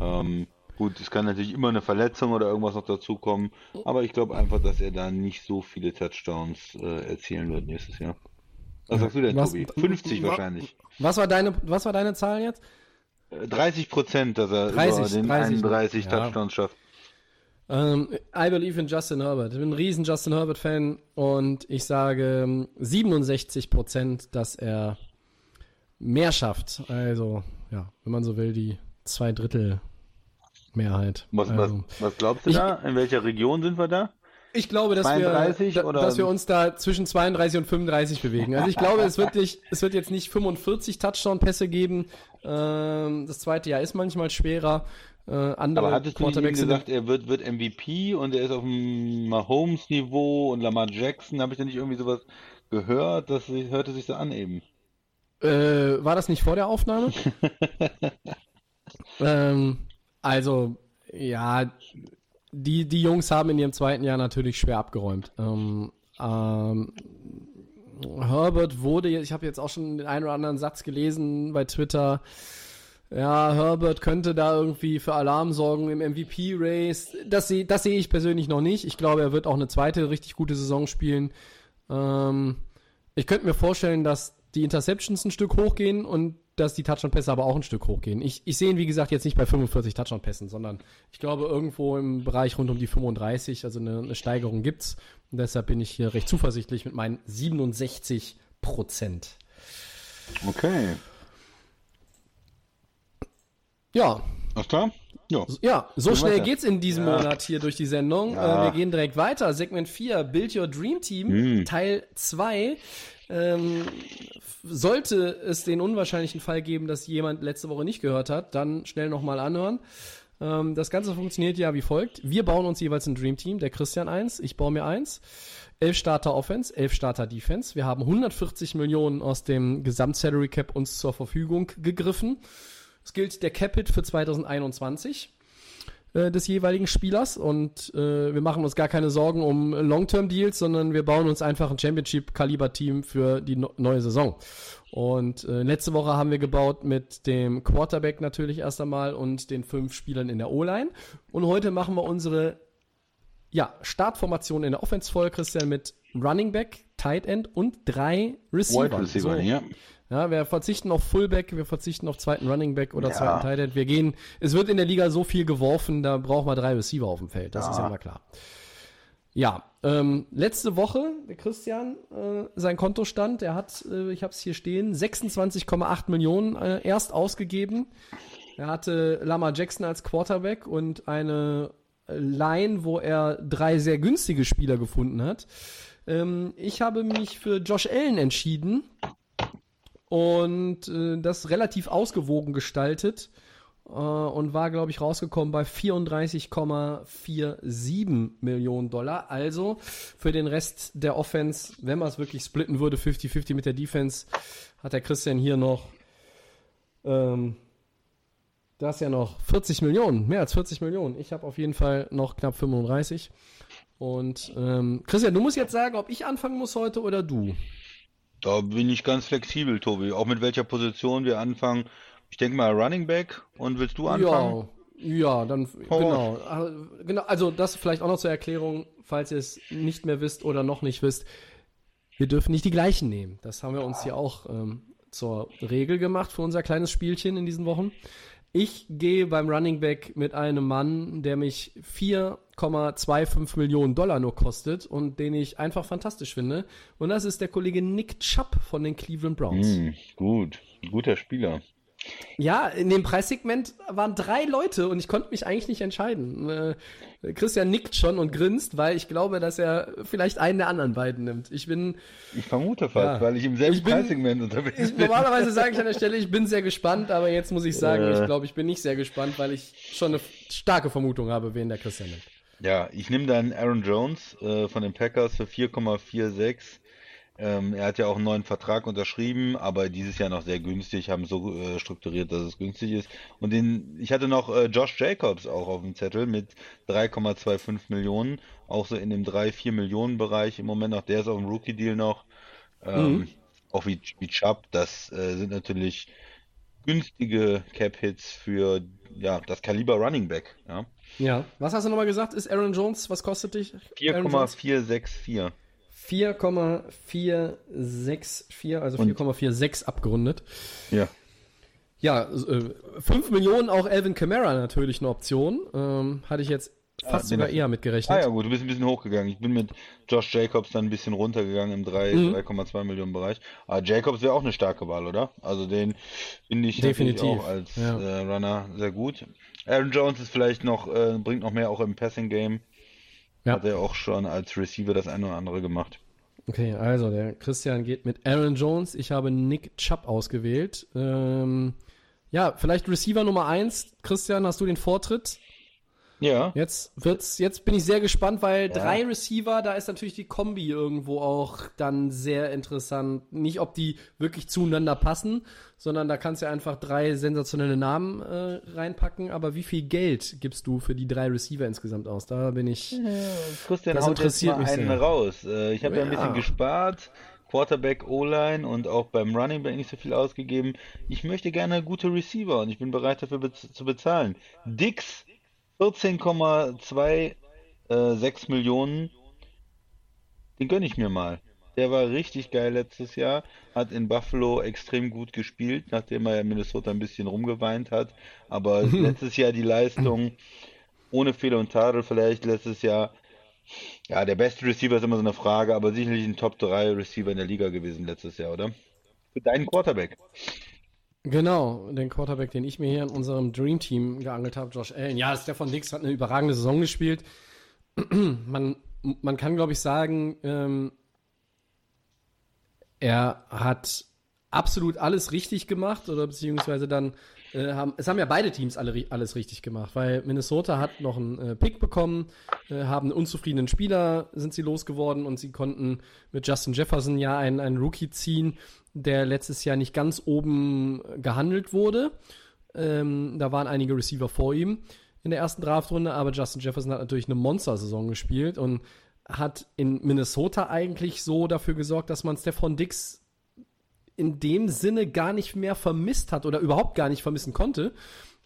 Ähm, gut, es kann natürlich immer eine Verletzung oder irgendwas noch dazukommen, aber ich glaube einfach, dass er da nicht so viele Touchdowns äh, erzielen wird nächstes Jahr. Was sagst du denn, Was- Tobi? 50 wa- wahrscheinlich. Was war deine, was war deine Zahl jetzt? Äh, 30 Prozent, dass er 30, über den 30, 31 ja. Touchdowns schafft. Ähm, I believe in Justin Herbert. Ich bin ein riesen Justin Herbert-Fan und ich sage ähm, 67 Prozent, dass er mehr schafft. Also, ja, wenn man so will, die zwei Drittel Mehrheit. Was, also, was, was glaubst du Ich- da? In welcher Region sind wir da? ich glaube, dass 32 wir, da, dass wir uns da zwischen 32 und 35 bewegen. Also ich glaube, es wird, nicht, es wird jetzt nicht 45 Touchdown-Pässe geben. Ähm, das zweite Jahr ist manchmal schwerer. Äh, andere Aber hattest du Quarterbacks sind- gesagt, er wird, wird MVP und er ist auf dem Mahomes-Niveau und Lamar Jackson? Habe ich da nicht irgendwie sowas gehört? Das hörte sich so an eben. Äh, war das nicht vor der Aufnahme? ähm, also, ja, die, die Jungs haben in ihrem zweiten Jahr natürlich schwer abgeräumt. Ähm, ähm, Herbert wurde, ich habe jetzt auch schon den einen oder anderen Satz gelesen bei Twitter. Ja, Herbert könnte da irgendwie für Alarm sorgen im MVP-Race. Das das sehe ich persönlich noch nicht. Ich glaube, er wird auch eine zweite richtig gute Saison spielen. Ähm, ich könnte mir vorstellen, dass die Interceptions ein Stück hochgehen und dass die Touchdown-Pässe aber auch ein Stück hochgehen. Ich, ich sehe ihn, wie gesagt, jetzt nicht bei 45 Touchdown-Pässen, sondern ich glaube, irgendwo im Bereich rund um die 35, also eine, eine Steigerung gibt's. Und deshalb bin ich hier recht zuversichtlich mit meinen 67 Prozent. Okay. Ja, Alles klar? Ja. Ja, so Gehen schnell weiter. geht's in diesem Monat hier durch die Sendung. Ja. Äh, wir gehen direkt weiter. Segment 4, Build Your Dream Team, Hm. Teil 2. Ähm, sollte es den unwahrscheinlichen Fall geben, dass jemand letzte Woche nicht gehört hat, dann schnell nochmal anhören. Ähm, das Ganze funktioniert ja wie folgt. Wir bauen uns jeweils ein Dream Team. Der Christian eins, ich baue mir eins. Elf Starter Offense, elf Starter Defense. Wir haben 140 Millionen aus dem Gesamtsalary Cap uns zur Verfügung gegriffen. Es gilt der Capit für 2021 äh, des jeweiligen Spielers und äh, wir machen uns gar keine Sorgen um Long-Term-Deals, sondern wir bauen uns einfach ein Championship-Kaliber-Team für die no neue Saison. Und äh, letzte Woche haben wir gebaut mit dem Quarterback natürlich erst einmal und den fünf Spielern in der O-Line. Und heute machen wir unsere ja, Startformation in der Offense voll, Christian, mit Running Back, Tight End und drei Receiver. Wide Receiver, So. ja. Ja, wir verzichten auf Fullback, wir verzichten auf zweiten Running Back oder Ja. zweiten Tight End. Wir gehen, es wird in der Liga so viel geworfen, da brauchen wir drei Receiver auf dem Feld. Das Ja. ist ja mal klar. Ja, ähm, letzte Woche, der Christian, äh, sein Kontostand, er hat, äh, ich habe es hier stehen, 26,8 Millionen äh, erst ausgegeben. Er hatte Lama Jackson als Quarterback und eine Line, wo er drei sehr günstige Spieler gefunden hat. Ähm, ich habe mich für Josh Allen entschieden und äh, das relativ ausgewogen gestaltet äh, und war, glaube ich, rausgekommen bei 34,47 Millionen Dollar. Also für den Rest der Offense, wenn man es wirklich splitten würde, 50-50 mit der Defense, hat der Christian hier noch ähm, das ja noch 40 Millionen, mehr als 40 Millionen. Ich habe auf jeden Fall noch knapp 35. Und ähm, Christian, du musst jetzt sagen, ob ich anfangen muss heute oder du. Da bin ich ganz flexibel, Tobi. Auch mit welcher Position wir anfangen. Ich denke mal Running Back. Und willst du anfangen? Ja, ja, dann genau. Ah, genau. Also das vielleicht auch noch zur Erklärung, falls ihr es nicht mehr wisst oder noch nicht wisst. Wir dürfen nicht die gleichen nehmen. Das haben wir uns hier auch ähm, zur Regel gemacht für unser kleines Spielchen in diesen Wochen. Ich gehe beim Running Back mit einem Mann, der mich 4,25 Millionen Dollar nur kostet und den ich einfach fantastisch finde. Und das ist der Kollege Nick Chubb von den Cleveland Browns. Hm, gut. Guter Spieler. Ja, in dem Preissegment waren drei Leute und ich konnte mich eigentlich nicht entscheiden. Äh, Christian nickt schon und grinst, weil ich glaube, dass er vielleicht einen der anderen beiden nimmt. Ich bin, Ich vermute fast, Ja. weil ich im selben Ich bin- Preissegment unterwegs ich, bin. normalerweise sage ich an der Stelle, ich bin sehr gespannt, aber jetzt muss ich sagen, Äh. ich glaube, ich bin nicht sehr gespannt, weil ich schon eine starke Vermutung habe, wen der Christian nimmt. Ja, ich nehme dann Aaron Jones äh, von den Packers für 4,46. Ähm, er hat ja auch einen neuen Vertrag unterschrieben, aber dieses Jahr noch sehr günstig, haben so äh, strukturiert, dass es günstig ist. Und den, ich hatte noch äh, Josh Jacobs auch auf dem Zettel mit 3,25 Millionen, auch so in dem 3-4 Millionen Bereich im Moment noch. Der ist auf dem Rookie-Deal noch. Ähm, Mhm. Auch wie, wie Chubb, das äh, sind natürlich günstige Cap-Hits für ja, das Kaliber Running Back. Ja. Ja. Was hast du nochmal gesagt? Ist Aaron Jones, was kostet dich? Aaron Jones? 4,464. 4,464, also Und- 4,46 abgerundet. Ja. Ja, äh, 5 Millionen auch Elvin Kamara natürlich eine Option. Ähm, hatte ich jetzt fast den sogar eher Ah mitgerechnet. ja, gut, du bist ein bisschen hochgegangen. Ich bin mit Josh Jacobs dann ein bisschen runtergegangen im 3, Mhm. 3,2 Millionen Bereich. Aber Jacobs wäre auch eine starke Wahl, oder? Also den finde ich natürlich Definitiv, auch als ja. äh, Runner sehr gut. Aaron Jones ist vielleicht noch, äh, bringt noch mehr auch im Passing Game. Ja. Hat er auch schon als Receiver das eine oder andere gemacht. Okay, also der Christian geht mit Aaron Jones. Ich habe Nick Chubb ausgewählt. Ähm, ja, vielleicht Receiver Nummer 1. Christian, hast du den Vortritt? Ja. Jetzt wird's, jetzt bin ich sehr gespannt, weil drei Receiver, da ist natürlich die Kombi irgendwo auch dann sehr interessant. Nicht, ob die wirklich zueinander passen, sondern da kannst du einfach drei sensationelle Namen äh, reinpacken. Aber wie viel Geld gibst du für die drei Receiver insgesamt aus? Da bin ich. Christian Das haut jetzt interessiert mal mich einen sehr. raus. Äh, ich habe ja. ein Ja. bisschen gespart. Quarterback, O-Line und auch beim Running Back nicht so viel ausgegeben. Ich möchte gerne gute Receiver und ich bin bereit dafür bez zu bezahlen. Dix 14,26 äh, Millionen. Den gönne ich mir mal. Der war richtig geil letztes Jahr, hat in Buffalo extrem gut gespielt, nachdem er in Minnesota ein bisschen rumgeweint hat. Aber letztes Jahr die Leistung ohne Fehler und Tadel vielleicht letztes Jahr. Ja, der beste Receiver ist immer so eine Frage, aber sicherlich ein Top 3 Receiver in der Liga gewesen letztes Jahr, oder? Für deinen Quarterback. Genau, den Quarterback, den ich mir hier in unserem Dream Team geangelt habe, Josh Allen. Ja, Stefan Dix hat eine überragende Saison gespielt. man, man kann, glaube ich, sagen, ähm, er hat absolut alles richtig gemacht oder beziehungsweise dann äh, haben es haben ja beide Teams alle alles richtig gemacht, weil Minnesota hat noch einen äh, Pick bekommen, äh, haben einen unzufriedenen Spieler sind sie losgeworden und sie konnten mit Justin Jefferson ja einen, einen Rookie ziehen, der letztes Jahr nicht ganz oben gehandelt wurde. Ähm, da waren einige Receiver vor ihm in der ersten Draftrunde, aber Justin Jefferson hat natürlich eine Monster-Saison gespielt und hat in Minnesota eigentlich so dafür gesorgt, dass man Stefan Dix in dem Sinne gar nicht mehr vermisst hat oder überhaupt gar nicht vermissen konnte,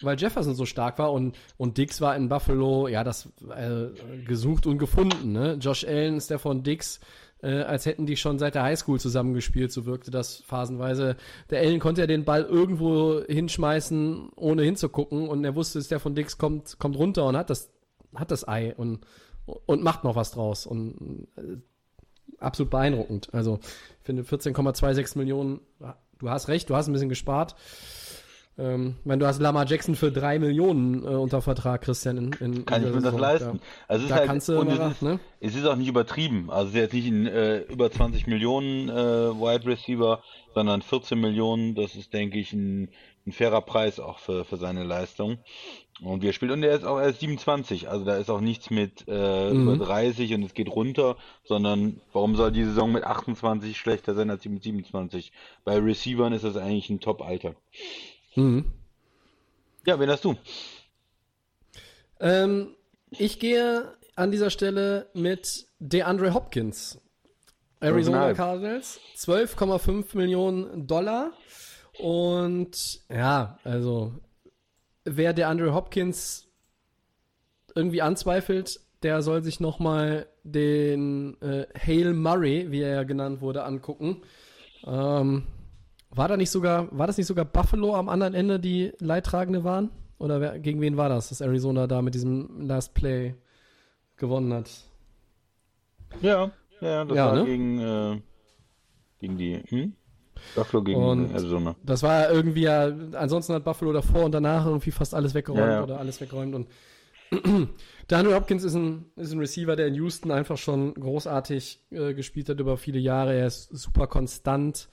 weil Jefferson so stark war und, und Dix war in Buffalo, ja, das äh, gesucht und gefunden, ne? Josh Allen, Stefan Dix, äh, als hätten die schon seit der Highschool zusammengespielt. So wirkte das phasenweise. Der Allen konnte ja den Ball irgendwo hinschmeißen, ohne hinzugucken. Und er wusste, dass der von Dix kommt, kommt runter und hat das, hat das Ei und, und macht noch was draus. Und äh, absolut beeindruckend. Also, ich finde 14,26 Millionen, du hast recht, du hast ein bisschen gespart. Ähm, wenn du hast Lamar Jackson für drei Millionen äh, unter Vertrag, Christian. In, in Kann in ich mir das Saison. leisten? Ja. Also es Da ist halt, kannst du und es, ist, ne? es ist auch nicht übertrieben. Also es ist jetzt nicht ein äh, über 20 Millionen äh, Wide Receiver, sondern 14 Millionen. Das ist, denke ich, ein, ein fairer Preis auch für, für seine Leistung. Und wir spielen, und er ist auch erst 27, also da ist auch nichts mit äh, Mhm. über 30 und es geht runter, sondern warum soll die Saison mit 28 schlechter sein als die mit 27? Bei Receivern ist das eigentlich ein Top-Alter. Mhm. Ja, wen hast du? Ähm, ich gehe an dieser Stelle mit DeAndre Hopkins. Arizona 12,5. Cardinals. 12,5 Millionen Dollar. Und ja, also wer DeAndre Hopkins irgendwie anzweifelt, der soll sich nochmal den äh, Hale Murray, wie er ja genannt wurde, angucken. Ähm, war da nicht sogar, war das nicht sogar Buffalo am anderen Ende, die Leidtragende waren? Oder wer, gegen wen war das, dass Arizona da mit diesem Last Play gewonnen hat? Ja, ja, das Ja, war ne? gegen, äh, gegen die, hm? Buffalo gegen Und- Arizona. Das war ja irgendwie ja, ansonsten hat Buffalo davor und danach irgendwie fast alles weggeräumt Ja, ja. oder alles weggeräumt und Daniel Hopkins ist ein, ist ein Receiver, der in Houston einfach schon großartig äh, gespielt hat über viele Jahre. Er ist super konstant.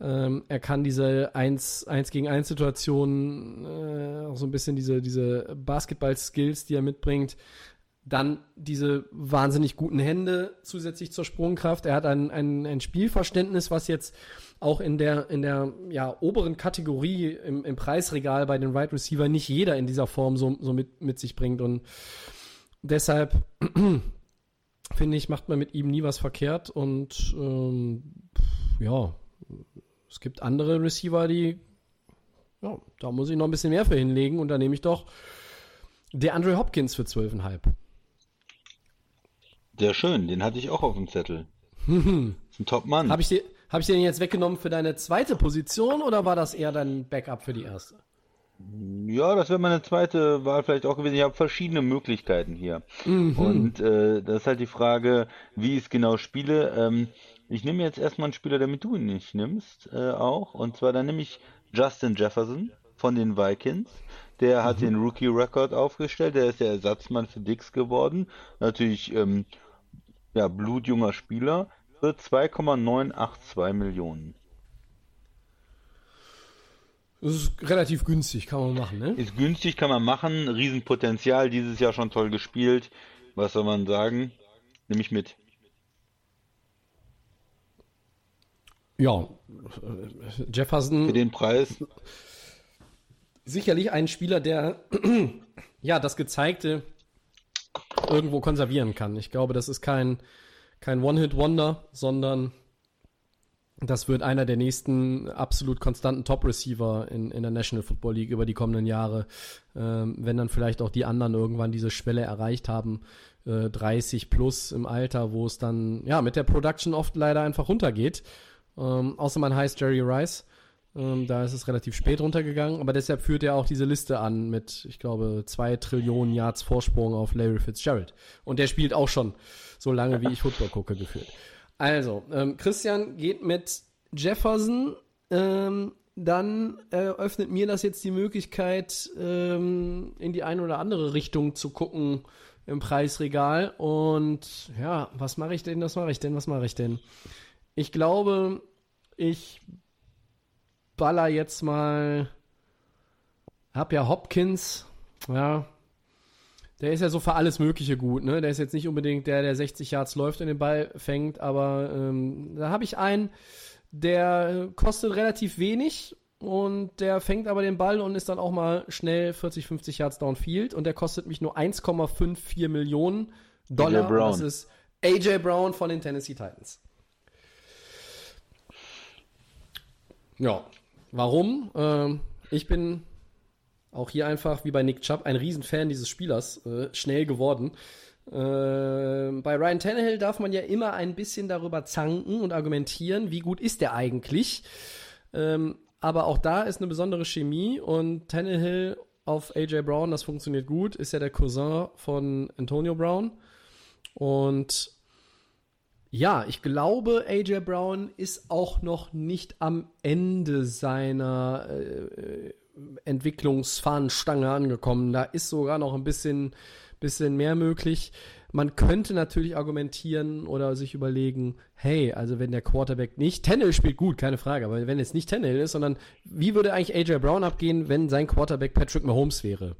Ähm, er kann diese 1, 1 gegen 1 Situationen, äh, auch so ein bisschen diese, diese Basketball-Skills, die er mitbringt. Dann diese wahnsinnig guten Hände zusätzlich zur Sprungkraft. Er hat ein, ein, ein Spielverständnis, was jetzt auch in der, in der ja, oberen Kategorie im, im Preisregal bei den Wide Receiver nicht jeder in dieser Form so, so mit, mit sich bringt. Und deshalb finde ich, macht man mit ihm nie was verkehrt. Und ähm, ja, es gibt andere Receiver, die, ja, da muss ich noch ein bisschen mehr für hinlegen. Und da nehme ich doch der Andre Hopkins für 12,5. Sehr schön, den hatte ich auch auf dem Zettel. ist ein Top-Mann. Habe ich, dir- hab ich den jetzt weggenommen für deine zweite Position oder war das eher dein Backup für die erste? Ja, das wäre meine zweite Wahl vielleicht auch gewesen. Ich habe verschiedene Möglichkeiten hier. Und äh, das ist halt die Frage, wie ich es genau spiele. Ähm, ich nehme jetzt erstmal einen Spieler, damit du ihn nicht nimmst, äh, auch. Und zwar dann nehme ich Justin Jefferson von den Vikings. Der hat den Rookie-Record aufgestellt. Der ist der Ersatzmann für Dix geworden. Natürlich, ähm, ja, blutjunger Spieler. Für 2,982 Millionen. Das ist relativ günstig, kann man machen, ne? Ist günstig, kann man machen. Riesenpotenzial, dieses Jahr schon toll gespielt. Was soll man sagen? Nehme ich mit. Ja, Jefferson Für den Preis. sicherlich ein Spieler, der ja das Gezeigte irgendwo konservieren kann. Ich glaube, das ist kein, kein One-Hit-Wonder, sondern das wird einer der nächsten absolut konstanten Top-Receiver in, in der National Football League über die kommenden Jahre. Ähm, wenn dann vielleicht auch die anderen irgendwann diese Schwelle erreicht haben, äh, 30 plus im Alter, wo es dann ja mit der Production oft leider einfach runtergeht. Ähm, außer man heißt Jerry Rice. Ähm, da ist es relativ spät runtergegangen, aber deshalb führt er auch diese Liste an mit, ich glaube, zwei Trillionen Yards Vorsprung auf Larry Fitzgerald. Und der spielt auch schon so lange, wie ich Football gucke, gefühlt. Also, ähm, Christian geht mit Jefferson. Ähm, dann eröffnet mir das jetzt die Möglichkeit, ähm, in die eine oder andere Richtung zu gucken im Preisregal. Und ja, was mache ich denn? Was mache ich denn? Was mache ich denn? Ich glaube, ich baller jetzt mal. Hab ja Hopkins, ja. Der ist ja so für alles Mögliche gut, ne? Der ist jetzt nicht unbedingt der, der 60 Yards läuft und den Ball fängt, aber ähm, da habe ich einen, der kostet relativ wenig und der fängt aber den Ball und ist dann auch mal schnell 40, 50 Yards downfield und der kostet mich nur 1,54 Millionen Dollar. Brown. Das ist AJ Brown von den Tennessee Titans. Ja, warum? Ähm, ich bin auch hier einfach, wie bei Nick Chubb, ein Riesenfan dieses Spielers, äh, schnell geworden. Äh, bei Ryan Tannehill darf man ja immer ein bisschen darüber zanken und argumentieren, wie gut ist der eigentlich. Ähm, aber auch da ist eine besondere Chemie und Tannehill auf AJ Brown, das funktioniert gut, ist ja der Cousin von Antonio Brown. Und ja, ich glaube, AJ Brown ist auch noch nicht am Ende seiner äh, Entwicklungsfahnenstange angekommen. Da ist sogar noch ein bisschen, bisschen mehr möglich. Man könnte natürlich argumentieren oder sich überlegen, hey, also wenn der Quarterback nicht, Tannehill spielt gut, keine Frage, aber wenn es nicht Tannehill ist, sondern wie würde eigentlich AJ Brown abgehen, wenn sein Quarterback Patrick Mahomes wäre?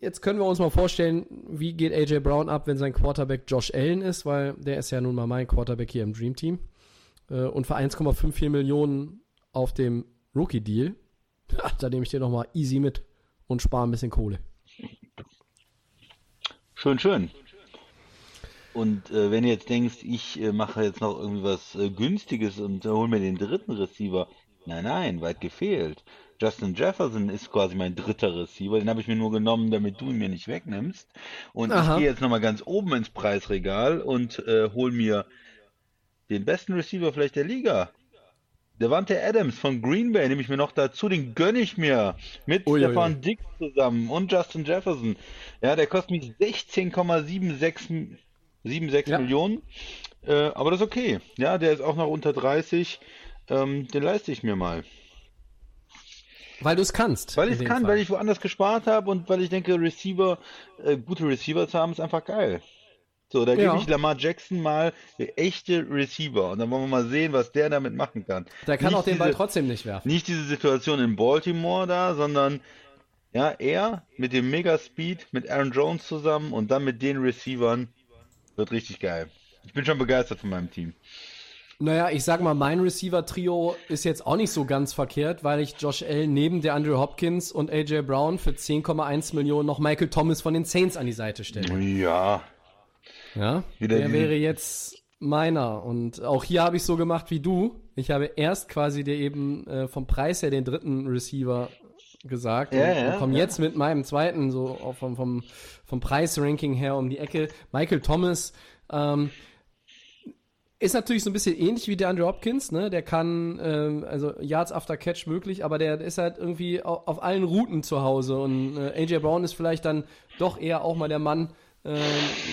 Jetzt können wir uns mal vorstellen, wie geht AJ Brown ab, wenn sein Quarterback Josh Allen ist, weil der ist ja nun mal mein Quarterback hier im Dream Team. Äh, und für 1,54 Millionen auf dem Rookie-Deal, da nehme ich dir nochmal easy mit und spare ein bisschen Kohle. Schön, schön. Und äh, wenn du jetzt denkst, ich äh, mache jetzt noch irgendwie was äh, Günstiges und hole mir den dritten Receiver, nein, nein, weit gefehlt. Justin Jefferson ist quasi mein dritter Receiver. Den habe ich mir nur genommen, damit du ihn mir nicht wegnimmst. Und Aha. ich gehe jetzt nochmal ganz oben ins Preisregal und äh, hol mir den besten Receiver vielleicht der Liga. Devante Adams von Green Bay nehme ich mir noch dazu, den gönne ich mir mit ui, Stefan. Dix zusammen und Justin Jefferson. Ja, der kostet mich 16,76 ja. Millionen. Äh, aber das ist okay. Ja, der ist auch noch unter 30. Ähm, den leiste ich mir mal. Weil du es kannst. Weil ich es kann, Fall. weil ich woanders gespart habe und weil ich denke, Receiver, äh, gute Receiver zu haben, ist einfach geil. So, da ja. gebe ich Lamar Jackson mal echte Receiver und dann wollen wir mal sehen, was der damit machen kann. Der kann nicht auch den diese, Ball trotzdem nicht werfen. Nicht diese Situation in Baltimore da, sondern ja, er mit dem Mega Speed, mit Aaron Jones zusammen und dann mit den Receivern wird richtig geil. Ich bin schon begeistert von meinem Team. Naja, ich sag mal, mein Receiver-Trio ist jetzt auch nicht so ganz verkehrt, weil ich Josh Allen neben der Andrew Hopkins und AJ Brown für 10,1 Millionen noch Michael Thomas von den Saints an die Seite stelle. Ja. Ja, Wieder der wäre jetzt meiner. Und auch hier habe ich so gemacht wie du. Ich habe erst quasi dir eben äh, vom Preis her den dritten Receiver gesagt ja, und, ja, und komme ja. jetzt mit meinem zweiten so vom, vom, vom Preisranking her um die Ecke. Michael Thomas, ähm, ist natürlich so ein bisschen ähnlich wie der Andrew Hopkins, ne? Der kann, ähm, also Yards after Catch möglich, aber der ist halt irgendwie auf, auf allen Routen zu Hause. Und äh, AJ Brown ist vielleicht dann doch eher auch mal der Mann, äh,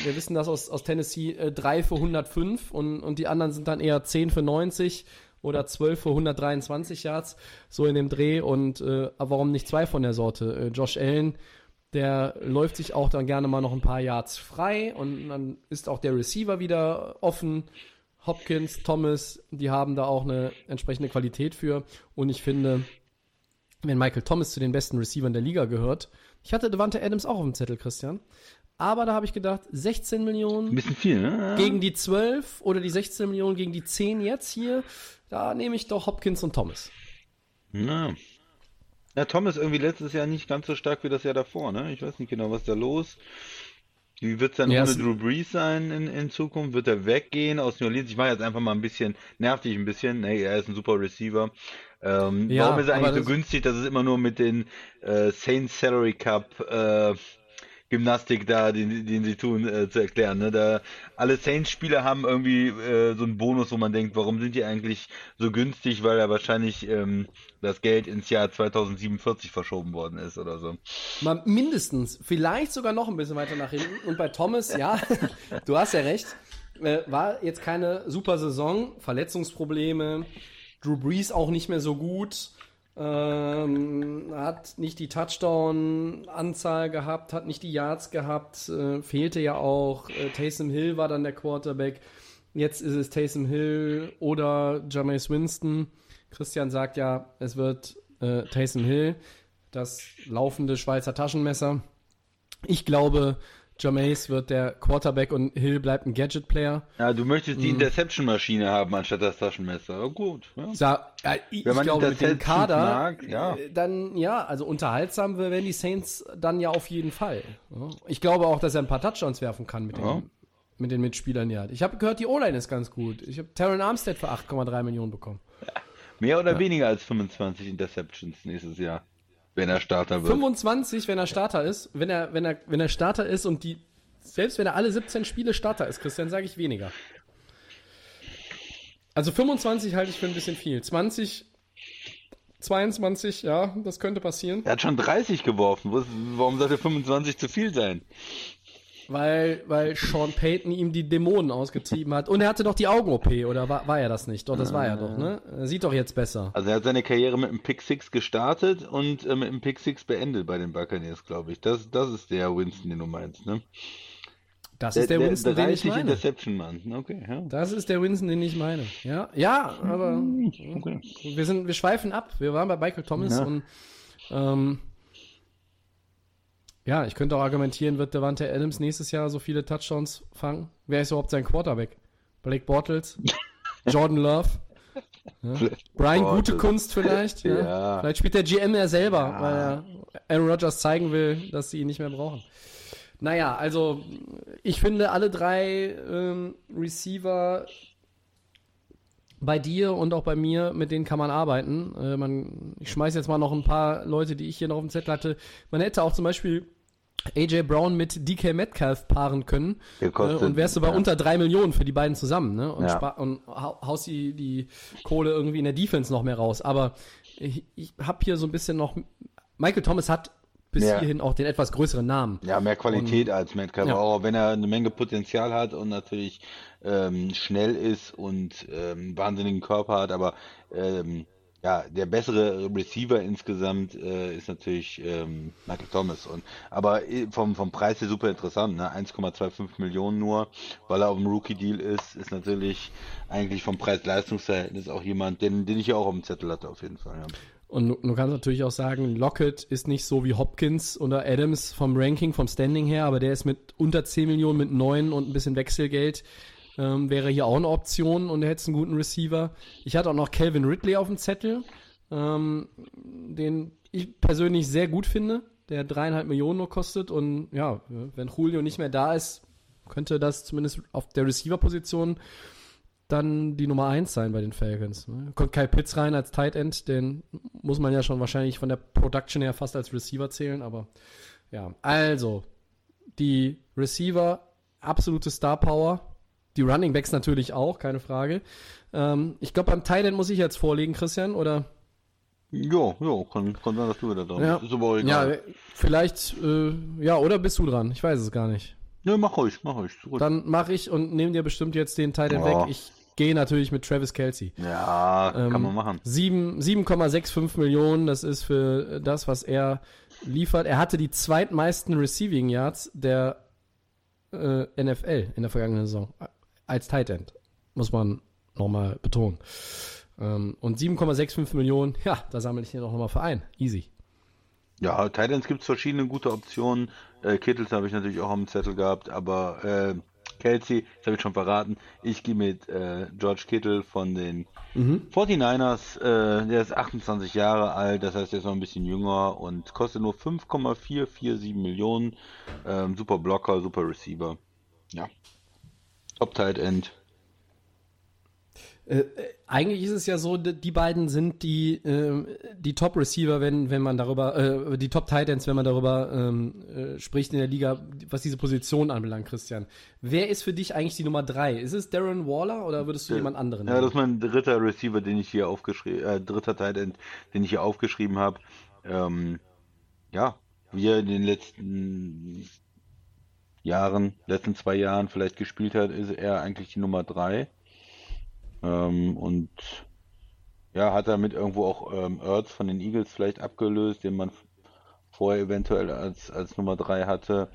wir wissen das aus, aus Tennessee, äh, 3 für 105 und, und die anderen sind dann eher 10 für 90 oder 12 für 123 Yards, so in dem Dreh. Und äh, warum nicht zwei von der Sorte? Äh, Josh Allen, der läuft sich auch dann gerne mal noch ein paar Yards frei und dann ist auch der Receiver wieder offen Hopkins, Thomas, die haben da auch eine entsprechende Qualität für. Und ich finde, wenn Michael Thomas zu den besten Receivern der Liga gehört, ich hatte Devante Adams auch auf dem Zettel, Christian. Aber da habe ich gedacht, 16 Millionen Ein bisschen viel, ne? gegen die 12 oder die 16 Millionen gegen die 10 jetzt hier, da nehme ich doch Hopkins und Thomas. Na. Ja, Thomas irgendwie letztes Jahr nicht ganz so stark wie das Jahr davor, ne? Ich weiß nicht genau, was da los. Wie wird es dann ja, ohne Drew Brees sein in, in Zukunft? Wird er weggehen aus New Orleans? Ich mache jetzt einfach mal ein bisschen, nervt dich ein bisschen. Hey, er ist ein super Receiver. Ähm, ja, warum ist er eigentlich so günstig, dass es immer nur mit den äh, Saints Salary Cup äh, Gymnastik da, den, den sie tun, äh, zu erklären. Ne? Da alle Saints-Spieler haben irgendwie äh, so einen Bonus, wo man denkt, warum sind die eigentlich so günstig, weil ja wahrscheinlich ähm, das Geld ins Jahr 2047 verschoben worden ist oder so. Mal mindestens, vielleicht sogar noch ein bisschen weiter nach hinten. Und bei Thomas, ja, du hast ja recht, äh, war jetzt keine super Saison, Verletzungsprobleme, Drew Brees auch nicht mehr so gut. Ähm, hat nicht die Touchdown-Anzahl gehabt, hat nicht die Yards gehabt, äh, fehlte ja auch. Äh, Taysom Hill war dann der Quarterback. Jetzt ist es Taysom Hill oder Jameis Winston. Christian sagt ja, es wird äh, Taysom Hill, das laufende Schweizer Taschenmesser. Ich glaube, Jameis wird der Quarterback und Hill bleibt ein Gadget-Player. Ja, du möchtest die mhm. Interception-Maschine haben anstatt das Taschenmesser. Oh, gut. Ja. Sa ja, ich, Wenn man ich glaube, mit dem Kader, mag, ja. Äh, dann ja, also unterhaltsam werden die Saints dann ja auf jeden Fall. Ich glaube auch, dass er ein paar Touchdowns werfen kann mit, ja. den, mit den Mitspielern, ja. Ich habe gehört, die O-Line ist ganz gut. Ich habe Taron Armstead für 8,3 Millionen bekommen. Mehr oder weniger als 25 Interceptions nächstes Jahr. Wenn er Starter wird. 25, wenn er Starter ist, wenn er, wenn er, wenn er Starter ist und die, selbst wenn er alle 17 Spiele Starter ist, Christian, sage ich weniger. Also 25 halte ich für ein bisschen viel. 20, 22, ja, das könnte passieren. Er hat schon 30 geworfen. Warum sollte 25 zu viel sein? Weil, weil Sean Payton ihm die Dämonen ausgetrieben hat. Und er hatte doch die Augen-OP, oder war, war er das nicht? Doch, das war er doch, ne? Er sieht doch jetzt besser. Also er hat seine Karriere mit einem Pick Six gestartet und äh, mit einem Pick Six beendet bei den Buccaneers, glaube ich. Das, das ist der Winston, den du meinst, ne? Das ist der, Winston, den ich 30 meine. Interception Mann. Okay, ja. Das ist der Winston, den ich meine. Ja, ja, aber Okay. wir sind, wir schweifen ab. Wir waren bei Michael Thomas Ja. und ähm, ja, ich könnte auch argumentieren, wird Devante Adams nächstes Jahr so viele Touchdowns fangen? Wer ist überhaupt sein Quarterback? Blake Bortles? Jordan Love? Ja. Brian Bortles. Gute Kunst vielleicht? Ja. Ja. Vielleicht spielt der GM ja selber, weil er Aaron Rodgers zeigen will, dass sie ihn nicht mehr brauchen. Naja, also ich finde alle drei ähm, Receiver bei dir und auch bei mir, mit denen kann man arbeiten. Äh, man, ich schmeiß jetzt mal noch ein paar Leute, die ich hier noch auf dem Zettel hatte. Man hätte auch zum Beispiel AJ Brown mit DK Metcalf paaren können Der äh, und wärst du bei ja. unter drei Millionen für die beiden zusammen, ne? Und, Ja. und hau- haust die, die Kohle irgendwie in der Defense noch mehr raus. Aber ich, ich habe hier so ein bisschen noch. Michael Thomas hat bis Ja. hierhin auch den etwas größeren Namen. Ja, mehr Qualität als Metcalf, Ja. auch wenn er eine Menge Potenzial hat und natürlich ähm, schnell ist und ähm, wahnsinnigen Körper hat, aber ähm, ja, der bessere Receiver insgesamt äh, ist natürlich ähm, Michael Thomas. Und aber äh, vom, vom Preis her super interessant, ne? 1,25 Millionen nur, weil er auf dem Rookie-Deal ist, ist natürlich eigentlich vom Preis-Leistungs-Verhältnis auch jemand, den, den ich ja auch auf dem Zettel hatte, auf jeden Fall. Ja. Und du, kannst natürlich auch sagen, Lockett ist nicht so wie Hopkins oder Adams vom Ranking, vom Standing her, aber der ist mit unter 10 Millionen, mit 9 und ein bisschen Wechselgeld, ähm, wäre hier auch eine Option und er hätte einen guten Receiver. Ich hatte auch noch Calvin Ridley auf dem Zettel, ähm, den ich persönlich sehr gut finde, der dreieinhalb Millionen nur kostet und ja, wenn Julio nicht mehr da ist, könnte das zumindest auf der Receiver-Position dann die Nummer 1 sein bei den Falcons. Ne? Kommt Kyle Pitts rein als Tight End, den muss man ja schon wahrscheinlich von der Production her fast als Receiver zählen, aber ja, also die Receiver, absolute Star Power, die Running Backs natürlich auch, keine Frage. Ähm, ich glaube, beim End muss ich jetzt vorlegen, Christian, oder? Jo, jo, kann, kann sein, dass du wieder dran Ja. bist. Ist aber auch Ja, egal. vielleicht, äh, ja, oder bist du dran? Ich weiß es gar nicht. Ja, mach ruhig, mach ruhig. Gut. Dann mache ich und nehme dir bestimmt jetzt den Tight End Ja. weg. Ich gehe natürlich mit Travis Kelsey. Ja, Ähm, kann man machen. Sieben- 7,65 Millionen, das ist für das, was er liefert. Er hatte die zweitmeisten Receiving Yards der äh, NFL in der vergangenen Saison als Tight End. Muss man nochmal betonen. Ähm, und 7,65 Millionen, ja, da sammle ich hier noch nochmal für ein. Easy. Ja, Titans gibt es verschiedene gute Optionen. Äh, Kittles habe ich natürlich auch am Zettel gehabt, aber äh, Kelsey, das habe ich schon verraten. Ich gehe mit äh, George Kittle von den 49ers. Äh, der ist 28 Jahre alt, das heißt, er ist noch ein bisschen jünger und kostet nur 5,447 Millionen. Ähm, super Blocker, super Receiver. Ja. Top Tight End. Äh, äh, eigentlich ist es ja so, die beiden sind die, ähm, die Top-Receiver, wenn, wenn man darüber, äh, die Top-Titans, wenn man darüber ähm, äh, spricht in der Liga, was diese Position anbelangt, Christian. Wer ist für dich eigentlich die Nummer drei? Ist es Darren Waller oder würdest du jemand anderen? Ja, das ist mein dritter Receiver, den ich hier aufgeschrieben, äh, dritter Tight End, den ich hier aufgeschrieben habe. Ähm, ja, wie er in den letzten Jahren, letzten zwei Jahren vielleicht gespielt hat, ist er eigentlich die Nummer drei. Ähm, und ja, hat damit irgendwo auch ähm, Ertz von den Eagles vielleicht abgelöst, den man vorher eventuell als, als Nummer drei hatte.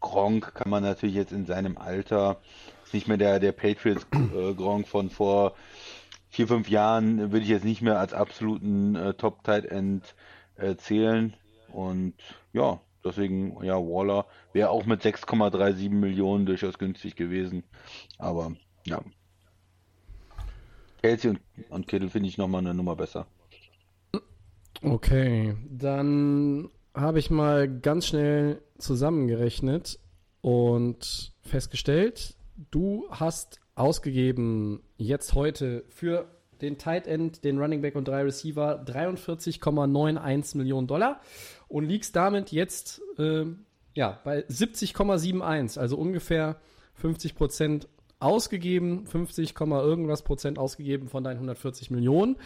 Gronk kann man natürlich jetzt in seinem Alter, ist nicht mehr der, der Patriots äh, von vor vier, fünf Jahren, würde ich jetzt nicht mehr als absoluten äh, Top Tight End äh, zählen. Und ja, deswegen, ja, Waller wäre auch mit 6,37 Millionen durchaus günstig gewesen. Aber ja. Kelsey und, und Kittle finde ich nochmal eine Nummer besser. Okay, dann habe ich mal ganz schnell zusammengerechnet und festgestellt, du hast ausgegeben jetzt heute für den Tight End, den Running Back und drei Receiver 43,91 Millionen Dollar und liegst damit jetzt äh, ja, bei 70,71, also ungefähr 50 Prozent ausgegeben, 50, irgendwas Prozent ausgegeben von deinen 140 Millionen.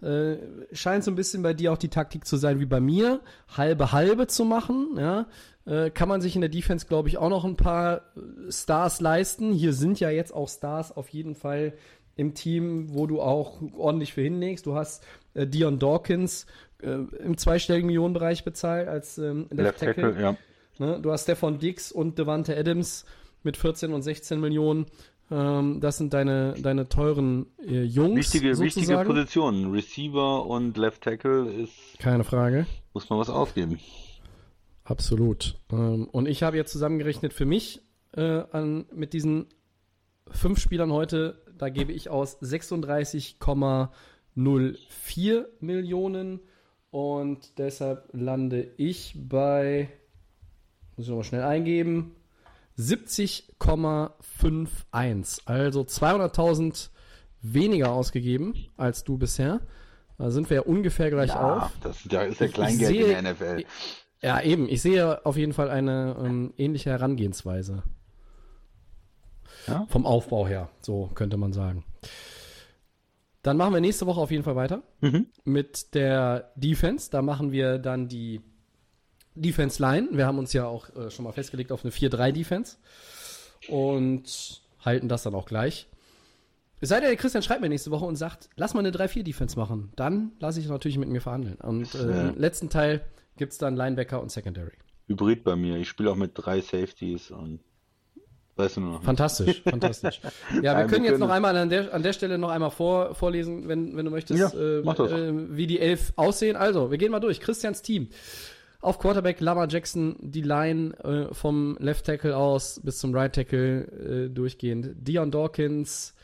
Äh, scheint so ein bisschen bei dir auch die Taktik zu sein wie bei mir, halbe halbe zu machen. Ja, äh, kann man sich in der Defense, glaube ich, auch noch ein paar Stars leisten. Hier sind ja jetzt auch Stars auf jeden Fall im Team, wo du auch ordentlich für hinlegst. Du hast äh, Dion Dawkins äh, im zweistelligen Millionenbereich bezahlt als ähm, Left, Tackle. Tackle ja. ne? Du hast Stefan Dix und Devante Adams mit 14 und 16 Millionen. Ähm, das sind deine, deine teuren äh, Jungs. Wichtige, wichtige Positionen. Receiver und Left Tackle ist. Keine Frage. Muss man was ausgeben. Absolut. Ähm, und ich habe jetzt zusammengerechnet für mich äh, an, mit diesen fünf Spielern heute, da gebe ich aus 36,04 Millionen und deshalb lande ich bei, muss ich nochmal schnell eingeben, 70,51. Also 200.000 weniger ausgegeben als du bisher. Da sind wir ja ungefähr gleich ja, auf. Das ist ja, ist ja Kleingeld sehe, in der NFL. Ja, eben. Ich sehe auf jeden Fall eine ähm, ähnliche Herangehensweise. Ja? Vom Aufbau her, so könnte man sagen. Dann machen wir nächste Woche auf jeden Fall weiter mhm. mit der Defense. Da machen wir dann die Defense Line. Wir haben uns ja auch äh, schon mal festgelegt auf eine 4-3 Defense und halten das dann auch gleich. Es sei denn, der Christian schreibt mir nächste Woche und sagt, lass mal eine 3-4 Defense machen. Dann lasse ich natürlich mit mir verhandeln. Und äh, im letzten Teil gibt es dann Linebacker und Secondary. Hybrid bei mir. Ich spiele auch mit drei Safeties und weißt du nur noch. Fantastisch, fantastisch. Ja, wir können jetzt noch einmal an der, an der Stelle noch einmal vor, vorlesen, wenn, wenn du möchtest, ja, äh, äh, wie die elf aussehen. Also, wir gehen mal durch. Christians Team. Auf Quarterback Lama Jackson die Line äh, vom Left Tackle aus bis zum Right Tackle äh, durchgehend. Dion Dawkins,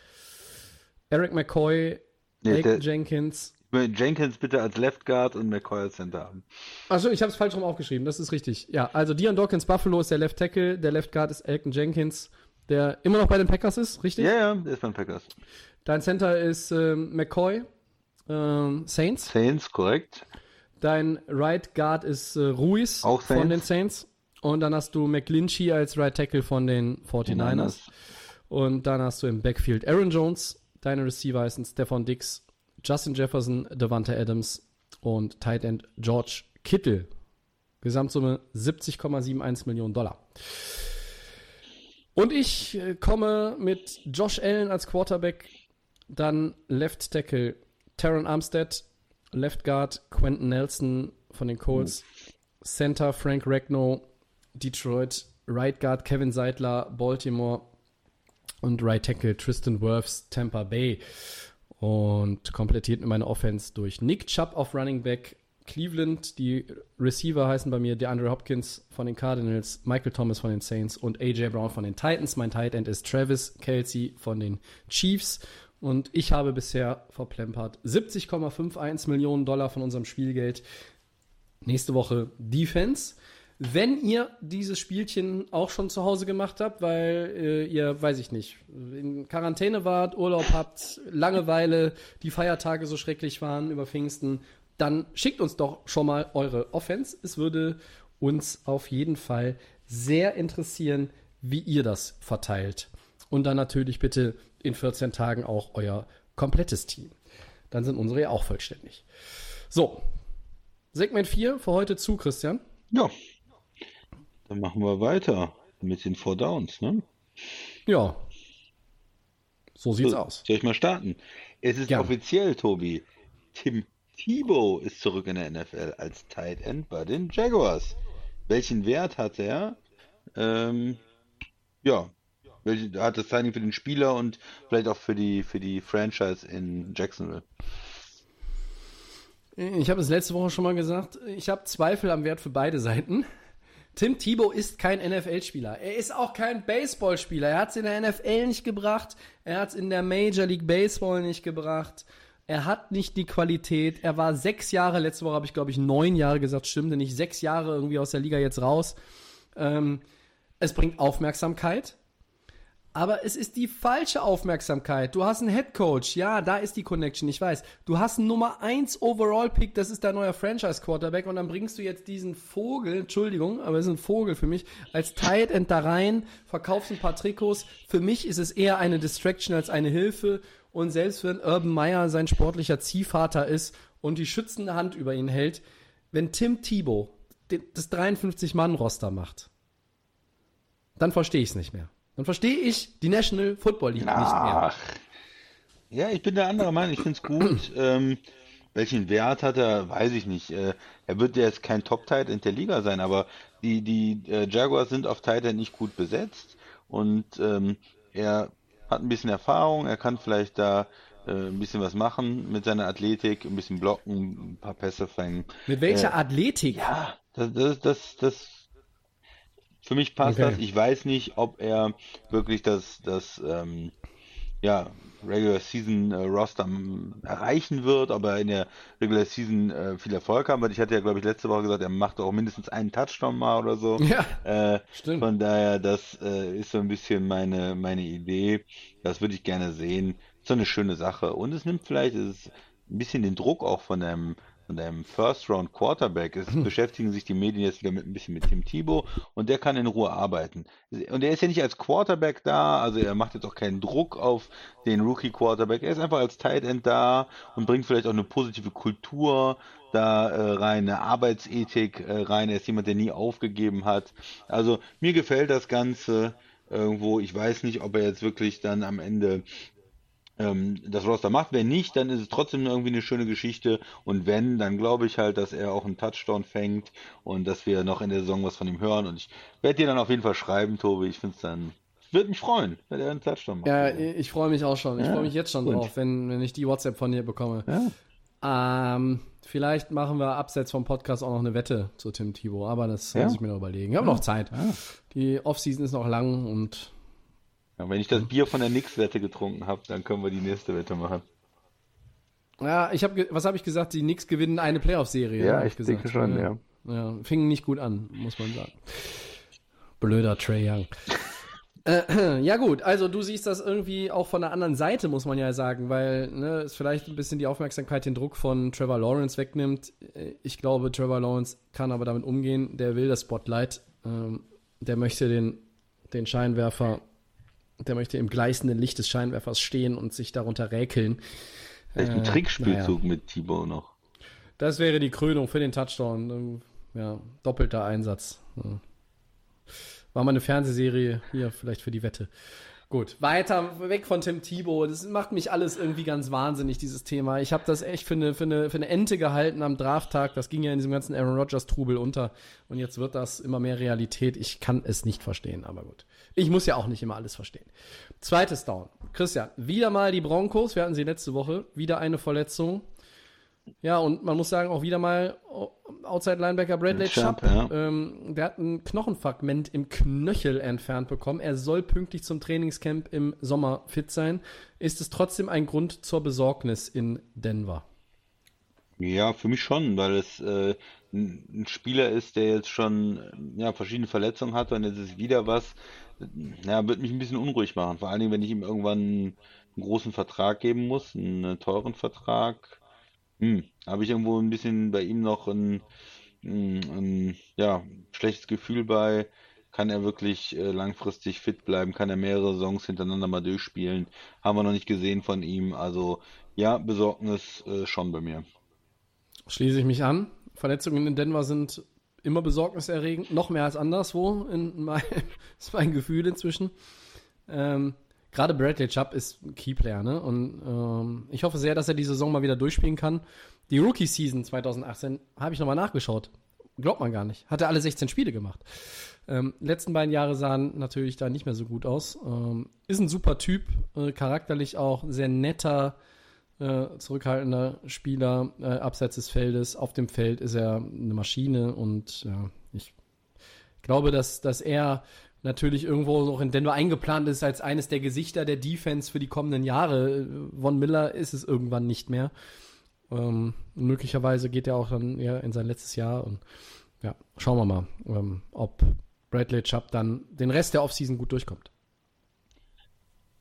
Eric McCoy, nee, Jake Jenkins. Jenkins bitte als Left Guard und McCoy als Center haben. Achso, ich habe es falsch rum aufgeschrieben, das ist richtig. Ja, also Dion Dawkins Buffalo ist der Left Tackle, der Left Guard ist Elton Jenkins, der immer noch bei den Packers ist, richtig? Ja, ja, der ist bei den Packers. Dein Center ist ähm, McCoy, ähm, Saints. Saints, korrekt. Dein Right Guard ist äh, Ruiz Auch Saints. von den Saints. Und dann hast du McGlinchey als Right Tackle von den 49ers. Und dann hast du im Backfield Aaron Jones. Deine Receiver heißen Stefan Dix, Justin Jefferson, Devante Adams und Tight End George Kittle. Gesamtsumme 70,71 Millionen Dollar. Und ich äh, komme mit Josh Allen als Quarterback, dann Left Tackle Taron Armstead, Left Guard Quentin Nelson von den Colts, Center Frank Regno, Detroit, Right Guard Kevin Seidler, Baltimore und Right Tackle Tristan Wirfs, Tampa Bay. Und komplettiert meine Offense durch Nick Chubb auf Running Back, Cleveland, die Receiver heißen bei mir DeAndre Hopkins von den Cardinals, Michael Thomas von den Saints und AJ Brown von den Titans. Mein Tight End ist Travis Kelsey von den Chiefs. Und ich habe bisher verplempert 70,51 Millionen Dollar von unserem Spielgeld. Nächste Woche Defense. Wenn ihr dieses Spielchen auch schon zu Hause gemacht habt, weil äh, ihr, weiß ich nicht, in Quarantäne wart, Urlaub habt, Langeweile, die Feiertage so schrecklich waren über Pfingsten, dann schickt uns doch schon mal eure Offense. Es würde uns auf jeden Fall sehr interessieren, wie ihr das verteilt. Und dann natürlich bitte in 14 Tagen auch euer komplettes Team. Dann sind unsere ja auch vollständig. So, Segment 4 für heute zu, Christian. Ja, dann machen wir weiter mit den Four Downs, ne? Ja, so sieht's so, aus. Soll ich mal starten? Es ist Gerne. offiziell, Tobi. Tim Thibault ist zurück in der NFL als Tight End bei den Jaguars. Welchen Wert hat er? Ähm, ja, welche, hat das Signing für den Spieler und vielleicht auch für die, für die Franchise in Jacksonville? Ich habe es letzte Woche schon mal gesagt, ich habe Zweifel am Wert für beide Seiten. Tim Thibault ist kein NFL-Spieler. Er ist auch kein Baseballspieler. Er hat es in der NFL nicht gebracht. Er hat es in der Major League Baseball nicht gebracht. Er hat nicht die Qualität. Er war sechs Jahre, letzte Woche habe ich glaube ich neun Jahre gesagt, stimmte nicht, sechs Jahre irgendwie aus der Liga jetzt raus. Ähm, es bringt Aufmerksamkeit. Aber es ist die falsche Aufmerksamkeit. Du hast einen Head Coach, ja, da ist die Connection, ich weiß. Du hast einen Nummer 1 Overall Pick, das ist dein neuer Franchise Quarterback und dann bringst du jetzt diesen Vogel, Entschuldigung, aber es ist ein Vogel für mich, als Tight End da rein, verkaufst ein paar Trikots. Für mich ist es eher eine Distraction als eine Hilfe und selbst wenn Urban Meyer sein sportlicher Ziehvater ist und die schützende Hand über ihn hält, wenn Tim Thibault das 53-Mann-Roster macht, dann verstehe ich es nicht mehr. Dann verstehe ich die National Football League Ach. nicht mehr. Ja, ich bin der andere Meinung. Ich finde es gut. ähm, welchen Wert hat er, weiß ich nicht. Äh, er wird jetzt kein Top-Tight in der Liga sein, aber die, die äh, Jaguars sind auf Tight nicht gut besetzt und ähm, er hat ein bisschen Erfahrung, er kann vielleicht da äh, ein bisschen was machen mit seiner Athletik, ein bisschen blocken, ein paar Pässe fangen. Mit welcher äh, Athletik? Ja, das, das, das, das für mich passt okay. das. Ich weiß nicht, ob er wirklich das, das ähm, ja, Regular Season äh, Roster ähm, erreichen wird, ob er in der Regular Season äh, viel Erfolg haben wird. Ich hatte ja, glaube ich, letzte Woche gesagt, er macht auch mindestens einen Touchdown mal oder so. Ja, äh, stimmt. Von daher, das äh, ist so ein bisschen meine, meine Idee. Das würde ich gerne sehen. So eine schöne Sache. Und es nimmt vielleicht es ein bisschen den Druck auch von einem und einem First-Round Quarterback ist, hm. beschäftigen sich die Medien jetzt wieder mit ein bisschen mit Tim Thibault und der kann in Ruhe arbeiten. Und er ist ja nicht als Quarterback da, also er macht jetzt auch keinen Druck auf den Rookie Quarterback. Er ist einfach als Tight End da und bringt vielleicht auch eine positive Kultur da äh, rein, eine Arbeitsethik äh, rein. Er ist jemand, der nie aufgegeben hat. Also mir gefällt das Ganze irgendwo. Ich weiß nicht, ob er jetzt wirklich dann am Ende ähm, das Roster macht. Wenn nicht, dann ist es trotzdem irgendwie eine schöne Geschichte. Und wenn, dann glaube ich halt, dass er auch einen Touchdown fängt und dass wir noch in der Saison was von ihm hören. Und ich werde dir dann auf jeden Fall schreiben, Tobi. Ich finde es dann würde mich freuen, wenn er einen Touchdown macht. Ja, ich freue mich auch schon. Ich ja, freue mich jetzt schon gut. drauf, wenn, wenn ich die WhatsApp von dir bekomme. Ja. Ähm, vielleicht machen wir abseits vom Podcast auch noch eine Wette zu Tim Thibault, aber das ja. muss ich mir noch überlegen. Wir haben noch Zeit. Die Offseason ist noch lang und ja, wenn ich das Bier von der Nix-Wette getrunken habe, dann können wir die nächste Wette machen. Ja, ich habe, was habe ich gesagt? Die Knicks gewinnen eine Playoff-Serie. Ja, ich gesagt. denke schon, ja. ja. Fingen nicht gut an, muss man sagen. Blöder Trey Young. äh, ja gut, also du siehst das irgendwie auch von der anderen Seite, muss man ja sagen, weil ne, es vielleicht ein bisschen die Aufmerksamkeit, den Druck von Trevor Lawrence wegnimmt. Ich glaube, Trevor Lawrence kann aber damit umgehen. Der will das Spotlight. Ähm, der möchte den, den Scheinwerfer der möchte im gleißenden Licht des Scheinwerfers stehen und sich darunter räkeln. Vielleicht ein äh, Trickspielzug naja. mit Thibaut noch. Das wäre die Krönung für den Touchdown. Ja, doppelter Einsatz. War mal eine Fernsehserie hier vielleicht für die Wette. Gut, weiter weg von Tim Thibault. Das macht mich alles irgendwie ganz wahnsinnig, dieses Thema. Ich habe das echt für eine, für, eine, für eine Ente gehalten am Drafttag. Das ging ja in diesem ganzen Aaron Rodgers-Trubel unter. Und jetzt wird das immer mehr Realität. Ich kann es nicht verstehen, aber gut. Ich muss ja auch nicht immer alles verstehen. Zweites Down. Christian, wieder mal die Broncos. Wir hatten sie letzte Woche. Wieder eine Verletzung. Ja, und man muss sagen, auch wieder mal Outside Linebacker Bradley Chubb. Ja. Ähm, der hat ein Knochenfragment im Knöchel entfernt bekommen. Er soll pünktlich zum Trainingscamp im Sommer fit sein. Ist es trotzdem ein Grund zur Besorgnis in Denver? Ja, für mich schon, weil es äh, ein Spieler ist, der jetzt schon ja, verschiedene Verletzungen hat und jetzt ist wieder was, ja, wird mich ein bisschen unruhig machen. Vor allen Dingen, wenn ich ihm irgendwann einen großen Vertrag geben muss, einen teuren Vertrag. Hm, habe ich irgendwo ein bisschen bei ihm noch ein, ein, ein ja, schlechtes Gefühl bei. Kann er wirklich äh, langfristig fit bleiben? Kann er mehrere Songs hintereinander mal durchspielen? Haben wir noch nicht gesehen von ihm. Also ja, Besorgnis äh, schon bei mir. Schließe ich mich an. Verletzungen in Denver sind immer besorgniserregend, noch mehr als anderswo, in mein, ist mein Gefühl inzwischen. Ähm, Gerade Bradley Chubb ist ein Keyplayer, ne? Und ähm, ich hoffe sehr, dass er die Saison mal wieder durchspielen kann. Die Rookie-Season 2018 habe ich nochmal nachgeschaut. Glaubt man gar nicht. Hat er alle 16 Spiele gemacht. Ähm, letzten beiden Jahre sahen natürlich da nicht mehr so gut aus. Ähm, ist ein super Typ, äh, charakterlich auch sehr netter, äh, zurückhaltender Spieler äh, abseits des Feldes. Auf dem Feld ist er eine Maschine und ja, ich glaube, dass, dass er natürlich irgendwo noch in Denver eingeplant ist als eines der Gesichter der Defense für die kommenden Jahre. Von Miller ist es irgendwann nicht mehr. Ähm, möglicherweise geht er auch dann ja, in sein letztes Jahr und ja, schauen wir mal, ähm, ob Bradley Chubb dann den Rest der Offseason gut durchkommt.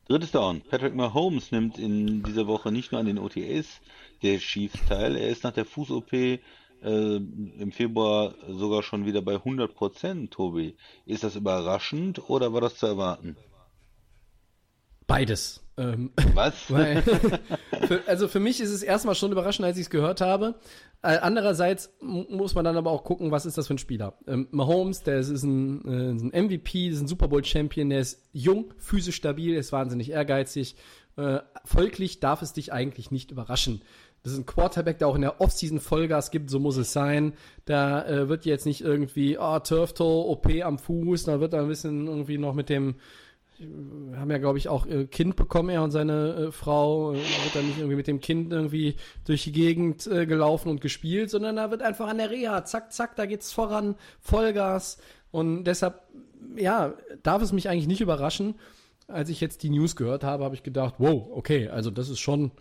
Drittes Down. Patrick Mahomes nimmt in dieser Woche nicht nur an den OTAs der Chiefs teil, er ist nach der Fuß-OP äh, im Februar sogar schon wieder bei 100 Prozent, Tobi. Ist das überraschend oder war das zu erwarten? Beides. Ähm, Was? weil, für, also für mich ist es erstmal schon überraschend, als ich es gehört habe. Äh, andererseits mu- muss man dann aber auch gucken, was ist das für ein Spieler. Ähm, Mahomes, der ist, ist ein, äh, ist ein MVP, ist ein Super Bowl Champion, der ist jung, physisch stabil, ist wahnsinnig ehrgeizig. Äh, folglich darf es dich eigentlich nicht überraschen. Das ist ein Quarterback, der auch in der Offseason Vollgas gibt, so muss es sein. Da äh, wird jetzt nicht irgendwie, oh, Turf Toe, OP am Fuß, da wird er ein bisschen irgendwie noch mit dem wir haben ja, glaube ich, auch äh, Kind bekommen, er und seine äh, Frau. Äh, wird dann nicht irgendwie mit dem Kind irgendwie durch die Gegend äh, gelaufen und gespielt, sondern da wird einfach an der Reha, zack, zack, da geht's voran, Vollgas. Und deshalb, ja, darf es mich eigentlich nicht überraschen. Als ich jetzt die News gehört habe, habe ich gedacht, wow, okay, also das ist schon,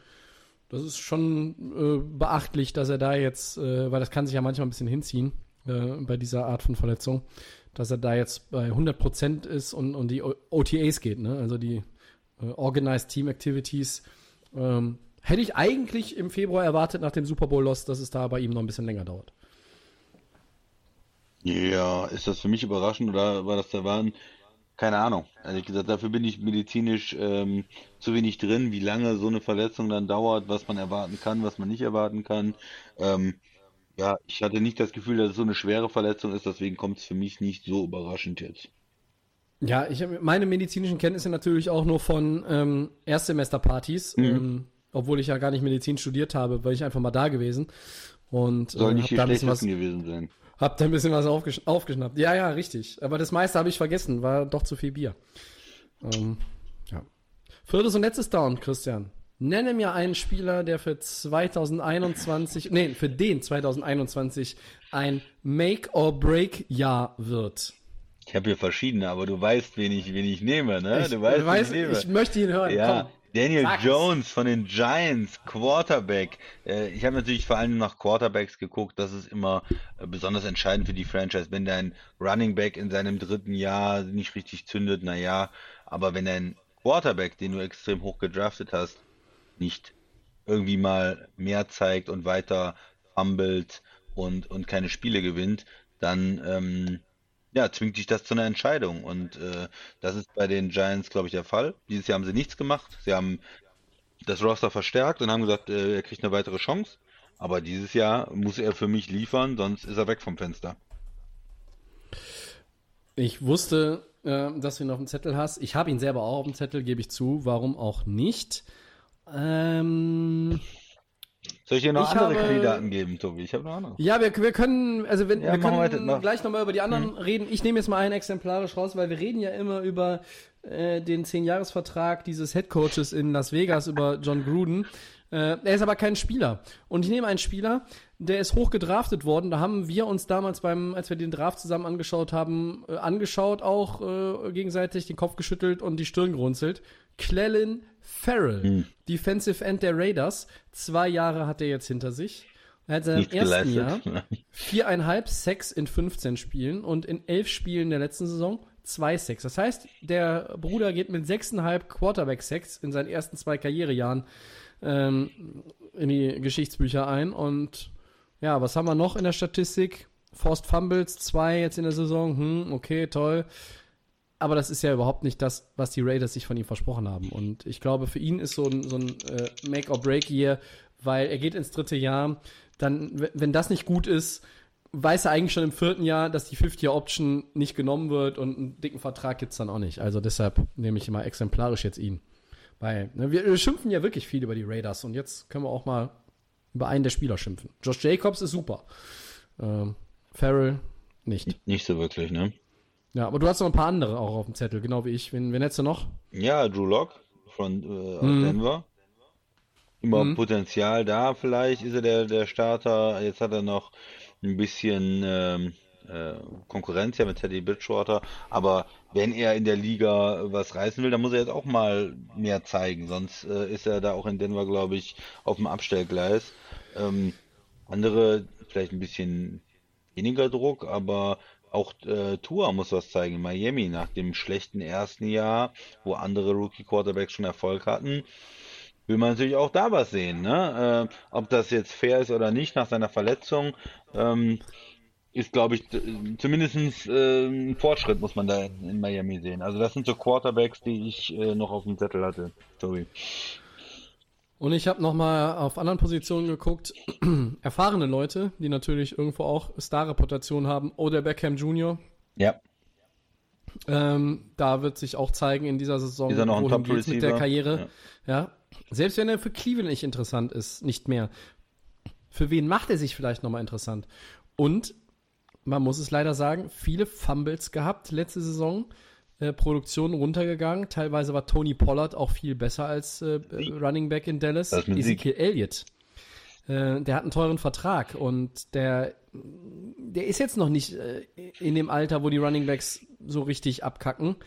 das ist schon äh, beachtlich, dass er da jetzt, äh, weil das kann sich ja manchmal ein bisschen hinziehen äh, bei dieser Art von Verletzung, dass er da jetzt bei 100% ist und, und die O- OTAs geht, ne? also die äh, Organized Team Activities. Ähm, hätte ich eigentlich im Februar erwartet nach dem Super Bowl Loss, dass es da bei ihm noch ein bisschen länger dauert. Ja, ist das für mich überraschend oder war das der Wahn? Keine Ahnung. Ehrlich gesagt, dafür bin ich medizinisch ähm, zu wenig drin, wie lange so eine Verletzung dann dauert, was man erwarten kann, was man nicht erwarten kann. Ähm, ja, ich hatte nicht das Gefühl, dass es so eine schwere Verletzung ist, deswegen kommt es für mich nicht so überraschend jetzt. Ja, ich habe meine medizinischen Kenntnisse natürlich auch nur von ähm, Erstsemesterpartys, ähm, obwohl ich ja gar nicht Medizin studiert habe, weil ich einfach mal da gewesen und Soll äh, nicht die was, schlechtesten gewesen sein. Hab da ein bisschen was aufgesch aufgeschnappt. Ja, ja, richtig. Aber das meiste habe ich vergessen, war doch zu viel Bier. Ähm, ja. Viertes und letztes Down, Christian. Nenne mir einen Spieler, der für 2021, nee, für den 2021 ein Make-or-Break-Jahr wird. Ich habe hier verschiedene, aber du weißt, wen ich, wen ich nehme, ne? Ich, du weißt, wen weiß, ich nehme. ich möchte ihn hören. Ja, Komm. Daniel Sag's. Jones von den Giants, Quarterback. Äh, ich habe natürlich vor allem nach Quarterbacks geguckt. Das ist immer äh, besonders entscheidend für die Franchise. Wenn dein Running Back in seinem dritten Jahr nicht richtig zündet, naja, aber wenn dein Quarterback, den du extrem hoch gedraftet hast, nicht irgendwie mal mehr zeigt und weiter fummelt und, und keine Spiele gewinnt, dann ähm, ja, zwingt dich das zu einer Entscheidung. Und äh, das ist bei den Giants, glaube ich, der Fall. Dieses Jahr haben sie nichts gemacht. Sie haben das Roster verstärkt und haben gesagt, äh, er kriegt eine weitere Chance. Aber dieses Jahr muss er für mich liefern, sonst ist er weg vom Fenster. Ich wusste, äh, dass du ihn auf dem Zettel hast. Ich habe ihn selber auch auf dem Zettel, gebe ich zu. Warum auch nicht? Ähm, Soll ich dir noch Ich andere habe- Kandidaten geben, Tobi? Ich habe noch andere. ja, wir, wir können, also wenn, Ja, wir können mach. gleich nochmal über die anderen reden. Ich nehme jetzt mal einen exemplarisch raus, weil wir reden ja immer über äh, den 10-Jahres-Vertrag dieses Headcoaches in Las Vegas, über John Gruden. Äh, er ist aber kein Spieler. Und ich nehme einen Spieler, der ist hoch gedraftet worden. Da haben wir uns damals beim, als wir den Draft zusammen angeschaut haben, äh, angeschaut, auch äh, gegenseitig den Kopf geschüttelt und die Stirn gerunzelt. Clelin Farrell, Defensive End der Raiders. Zwei Jahre hat er jetzt hinter sich. Er hat seinem ersten Jahr geleistet. viereinhalb Sex in 15 Spielen und in elf Spielen der letzten Saison zwei Sex. Das heißt, der Bruder geht mit sechseinhalb Quarterback-Sex in seinen ersten zwei Karrierejahren ähm, in die Geschichtsbücher ein. Und ja, was haben wir noch in der Statistik? Forced Fumbles, zwei jetzt in der Saison. Hm, okay, toll. Aber das ist ja überhaupt nicht das, was die Raiders sich von ihm versprochen haben. Und ich glaube, für ihn ist so ein, so ein äh, Make-or-Break-Year, weil er geht ins dritte Jahr. Dann, wenn das nicht gut ist, weiß er eigentlich schon im vierten Jahr, dass die Fifth-Year-Option nicht genommen wird und einen dicken Vertrag gibt's dann auch nicht. Also deshalb nehme ich mal exemplarisch jetzt ihn. Weil ne, wir, wir schimpfen ja wirklich viel über die Raiders und jetzt können wir auch mal über einen der Spieler schimpfen. Josh Jacobs ist super. Ähm, Farrell nicht. Nicht so wirklich, ne? Ja, aber du hast noch ein paar andere auch auf dem Zettel, genau wie ich. Wen, wen hättest du noch? Ja, Drew Lock von äh, Mhm. Denver. Immer Potenzial da, vielleicht ist er der, der Starter. Jetzt hat er noch ein bisschen ähm, äh, Konkurrenz ja mit Teddy Bridgewater. Aber wenn er in der Liga was reißen will, dann muss er jetzt auch mal mehr zeigen. Sonst äh, ist er da auch in Denver, glaube ich, auf dem Abstellgleis. Ähm, andere vielleicht ein bisschen weniger Druck, aber auch äh, Tua muss was zeigen in Miami nach dem schlechten ersten Jahr, wo andere Rookie-Quarterbacks schon Erfolg hatten. Will man natürlich auch da was sehen, ne? Äh, ob das jetzt fair ist oder nicht nach seiner Verletzung, ähm, ist, glaube ich, zumindest äh, ein Fortschritt muss man da in, in, Miami sehen. Also das sind so Quarterbacks, die ich äh, noch auf dem Zettel hatte, Tobi. Und ich habe nochmal auf anderen Positionen geguckt. Erfahrene Leute, die natürlich irgendwo auch Star-Reputation haben. Oder Beckham Jr. Ja. Ähm, da wird sich auch zeigen in dieser Saison, ist er noch ein Top mit der Karriere. Ja. ja. Selbst wenn er für Cleveland nicht interessant ist, nicht mehr. Für wen macht er sich vielleicht nochmal interessant? Und man muss es leider sagen, viele Fumbles gehabt letzte Saison. Äh, Produktion runtergegangen. Teilweise war Tony Pollard auch viel besser als äh, Running Back in Dallas. Ezekiel Elliott. Äh, der hat einen teuren Vertrag und der, der ist jetzt noch nicht äh, in dem Alter, wo die Running Backs so richtig abkacken.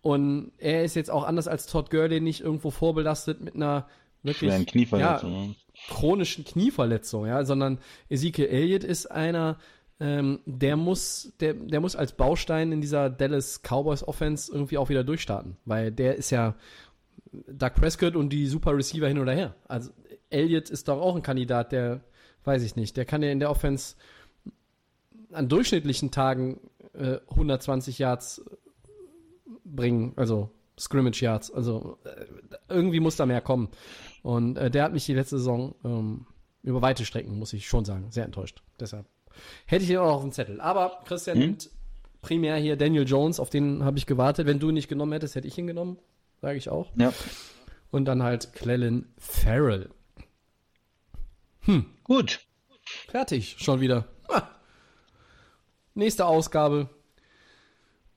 Und er ist jetzt auch anders als Todd Gurley nicht irgendwo vorbelastet mit einer wirklich Knieverletzung. Ja, chronischen Knieverletzung, ja, sondern Ezekiel Elliott ist einer, ähm, der muss, der, der muss als Baustein in dieser Dallas Cowboys Offense irgendwie auch wieder durchstarten, weil der ist ja Doug Prescott und die Super Receiver hin oder her. Also Elliott ist doch auch ein Kandidat, der, weiß ich nicht, der kann ja in der Offense an durchschnittlichen Tagen äh, 120 Yards bringen, also Scrimmage Yards. Also äh, irgendwie muss da mehr kommen. Und äh, der hat mich die letzte Saison ähm, über weite Strecken, muss ich schon sagen, sehr enttäuscht. Deshalb hätte ich auch auf dem Zettel. Aber Christian hm? nimmt primär hier Daniel Jones, auf den habe ich gewartet. Wenn du ihn nicht genommen hättest, hätte ich ihn genommen. Sage ich auch. Ja. Und dann halt Clellan Farrell. Hm. Gut. Fertig, schon wieder. Ah. Nächste Ausgabe.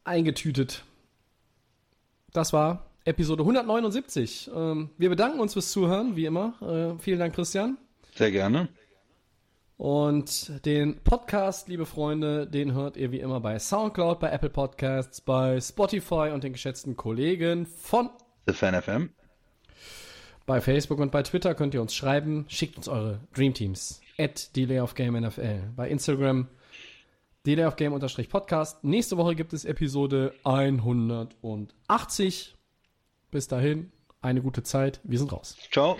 Eingetütet. Das war Episode 179. Ähm, wir bedanken uns fürs Zuhören, wie immer. Äh, vielen Dank, Christian. Sehr gerne. Und den Podcast, liebe Freunde, den hört ihr wie immer bei Soundcloud, bei Apple Podcasts, bei Spotify und den geschätzten Kollegen von The Fan FM. Bei Facebook und bei Twitter könnt ihr uns schreiben. Schickt uns eure Dreamteams. At Delay of Game NFL. Bei Instagram Delay of Game Podcast. Nächste Woche gibt es Episode 180. Bis dahin, eine gute Zeit. Wir sind raus. Ciao.